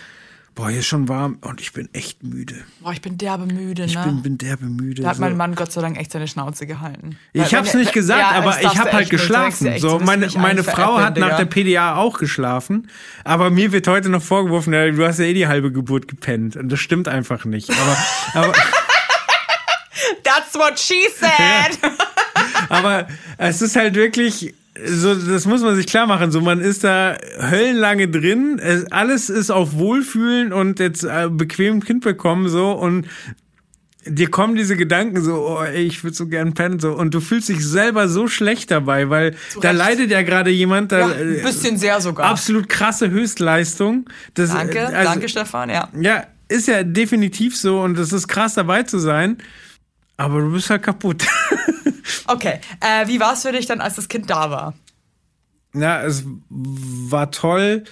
boah, hier ist schon warm und ich bin echt müde. Boah, ich bin derbe müde, Ich ne? bin, bin derbe müde. da hat so. mein Mann Gott sei Dank echt seine Schnauze gehalten. Ich Weil hab's wenn- nicht gesagt, Ja, aber ich hab halt geschlafen. echt, So, meine, meine Frau hat nach der. PDA auch geschlafen, aber mir wird heute noch vorgeworfen, ja, du hast ja eh die halbe Geburt gepennt. Und das stimmt einfach nicht. Aber, aber, That's what she said! aber es ist halt wirklich, so, das muss man sich klar machen. So, man ist da höllenlange drin. Es, alles ist auf Wohlfühlen und jetzt äh, bequem Kind bekommen, so, und dir kommen diese Gedanken so, oh, ey, ich würde so gern pennen, so, und du fühlst dich selber so schlecht dabei, weil da Recht. leidet ja gerade jemand, da, ja, ein bisschen sehr sogar. absolut krasse Höchstleistung. Das, Danke, äh, also, danke Stefan, ja. Ja, ist ja definitiv so und es ist krass dabei zu sein, aber du bist halt kaputt. Okay, äh, wie war es für dich dann, als das Kind da war? Ja, es war toll.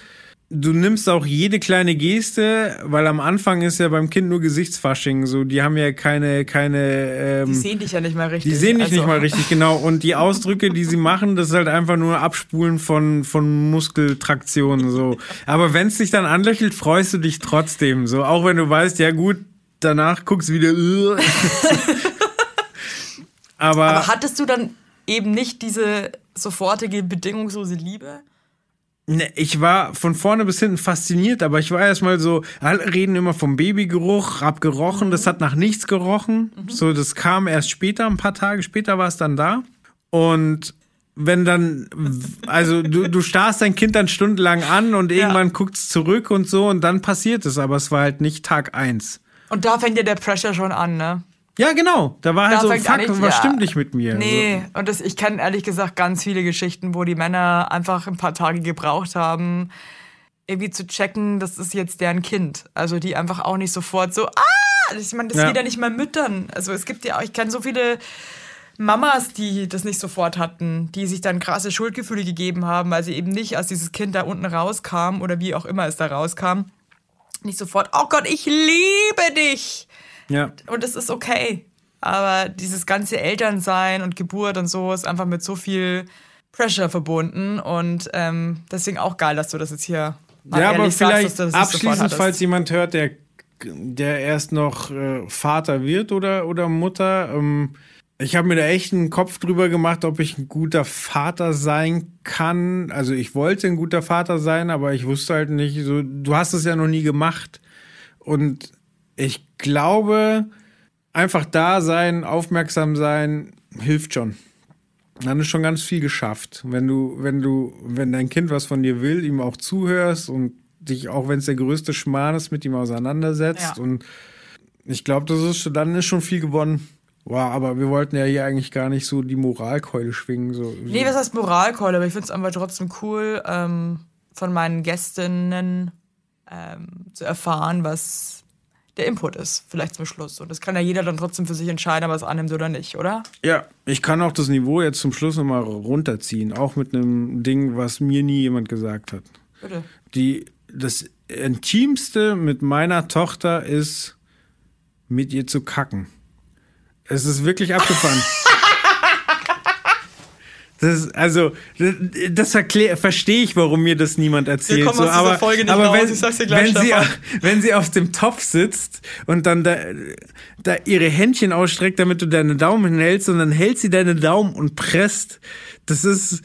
Du nimmst auch jede kleine Geste, weil am Anfang ist ja beim Kind nur Gesichtsfasching, so die haben ja keine keine Die ähm, sehen dich ja nicht mal richtig. die sehen dich also, nicht mal richtig genau und die Ausdrücke, die sie machen, das ist halt einfach nur Abspulen von von Muskeltraktionen so. Aber wenn es dich dann anlächelt, freust du dich trotzdem so, auch wenn du weißt, ja gut, danach guckst du wieder. aber, Aber hattest du dann eben nicht diese sofortige bedingungslose Liebe? Ne, ich war von vorne bis hinten fasziniert, aber ich war erstmal so, alle reden immer vom Babygeruch, hab gerochen, das hat nach nichts gerochen. So, das kam erst später, ein paar Tage später war es dann da. Und wenn dann, also du, du starrst dein Kind dann stundenlang an und irgendwann guckt's zurück und so und dann passiert es, aber es war halt nicht Tag eins. Und da fängt ja der Pressure schon an, ne? Ja, genau. Da war halt Da so, fuck, an, ich- was ja. stimmt nicht mit mir? Nee, und das, ich kenne ehrlich gesagt ganz viele Geschichten, wo die Männer einfach ein paar Tage gebraucht haben. irgendwie zu checken, das ist jetzt deren Kind. Also die einfach auch nicht sofort so, ah, ich meine, das Ja. geht ja nicht mal Müttern. Also es gibt ja auch, ich kenne so viele Mamas, die das nicht sofort hatten, die sich dann krasse Schuldgefühle gegeben haben, weil sie eben nicht, als dieses Kind da unten rauskam oder wie auch immer es da rauskam, nicht sofort, oh Gott, ich liebe dich. Ja. Und es ist okay. Aber dieses ganze Elternsein und Geburt und so ist einfach mit so viel Pressure verbunden. Und ähm, deswegen auch geil, dass du das jetzt hier Ja, aber sagst, vielleicht sofort abschließend, falls jemand hört, der, der erst noch äh, Vater wird oder, oder Mutter. Ähm, ich habe mir da echt einen Kopf drüber gemacht, ob ich ein guter Vater sein kann. Also ich wollte ein guter Vater sein, aber ich wusste halt nicht, so, du hast es ja noch nie gemacht. Und ich glaube, einfach da sein, aufmerksam sein, hilft schon. Dann ist schon ganz viel geschafft. Wenn du, wenn du, wenn dein Kind was von dir will, ihm auch zuhörst und dich, auch wenn es der größte Schmarrn ist, mit ihm auseinandersetzt. Ja. Und ich glaube, das ist schon, dann ist schon viel gewonnen. Wow, aber wir wollten ja hier eigentlich gar nicht so die Moralkeule schwingen. So, Nee, was heißt Moralkeule? Aber ich finde es einfach trotzdem cool, ähm, von meinen Gästinnen ähm, zu erfahren, was der Input ist, vielleicht zum Schluss. Und das kann ja jeder dann trotzdem für sich entscheiden, ob er es annimmt oder nicht, oder? Ja, ich kann auch das Niveau jetzt zum Schluss nochmal runterziehen. Auch mit einem Ding, was mir nie jemand gesagt hat. Bitte. Die, das Intimste mit meiner Tochter ist, mit ihr zu kacken. Es ist wirklich abgefahren. Das, also, das, das erklär- verstehe ich, warum mir das niemand erzählt. kommen aus dieser aber Folge nicht aber raus, wenn, ich sag's dir gleich, wenn, sie, wenn sie auf dem Topf sitzt und dann da, da ihre Händchen ausstreckt, damit du deine Daumen hältst und dann hält sie deine Daumen und presst. Das ist,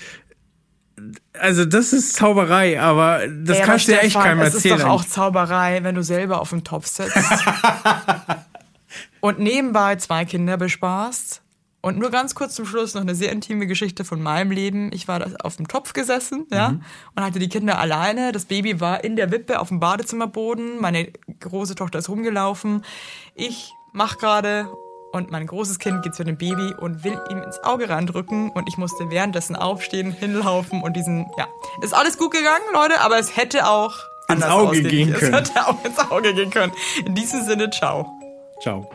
also das ist Zauberei, aber das aber kannst du ja echt keinem Es erzählen. ist doch auch Zauberei, wenn du selber auf dem Topf sitzt und nebenbei zwei Kinder bespaßt. Und nur ganz kurz zum Schluss noch eine sehr intime Geschichte von meinem Leben. Ich war da auf dem Topf gesessen, ja, Mhm. und hatte die Kinder alleine. Das Baby war in der Wippe auf dem Badezimmerboden. Meine große Tochter ist rumgelaufen. Ich mach gerade und mein großes Kind geht zu dem Baby und will ihm ins Auge reindrücken und ich musste währenddessen aufstehen, hinlaufen und diesen, ja, ist alles gut gegangen, Leute, aber es hätte auch anders Auge gehen können. Es hätte auch ins Auge gehen können. In diesem Sinne, ciao. Ciao.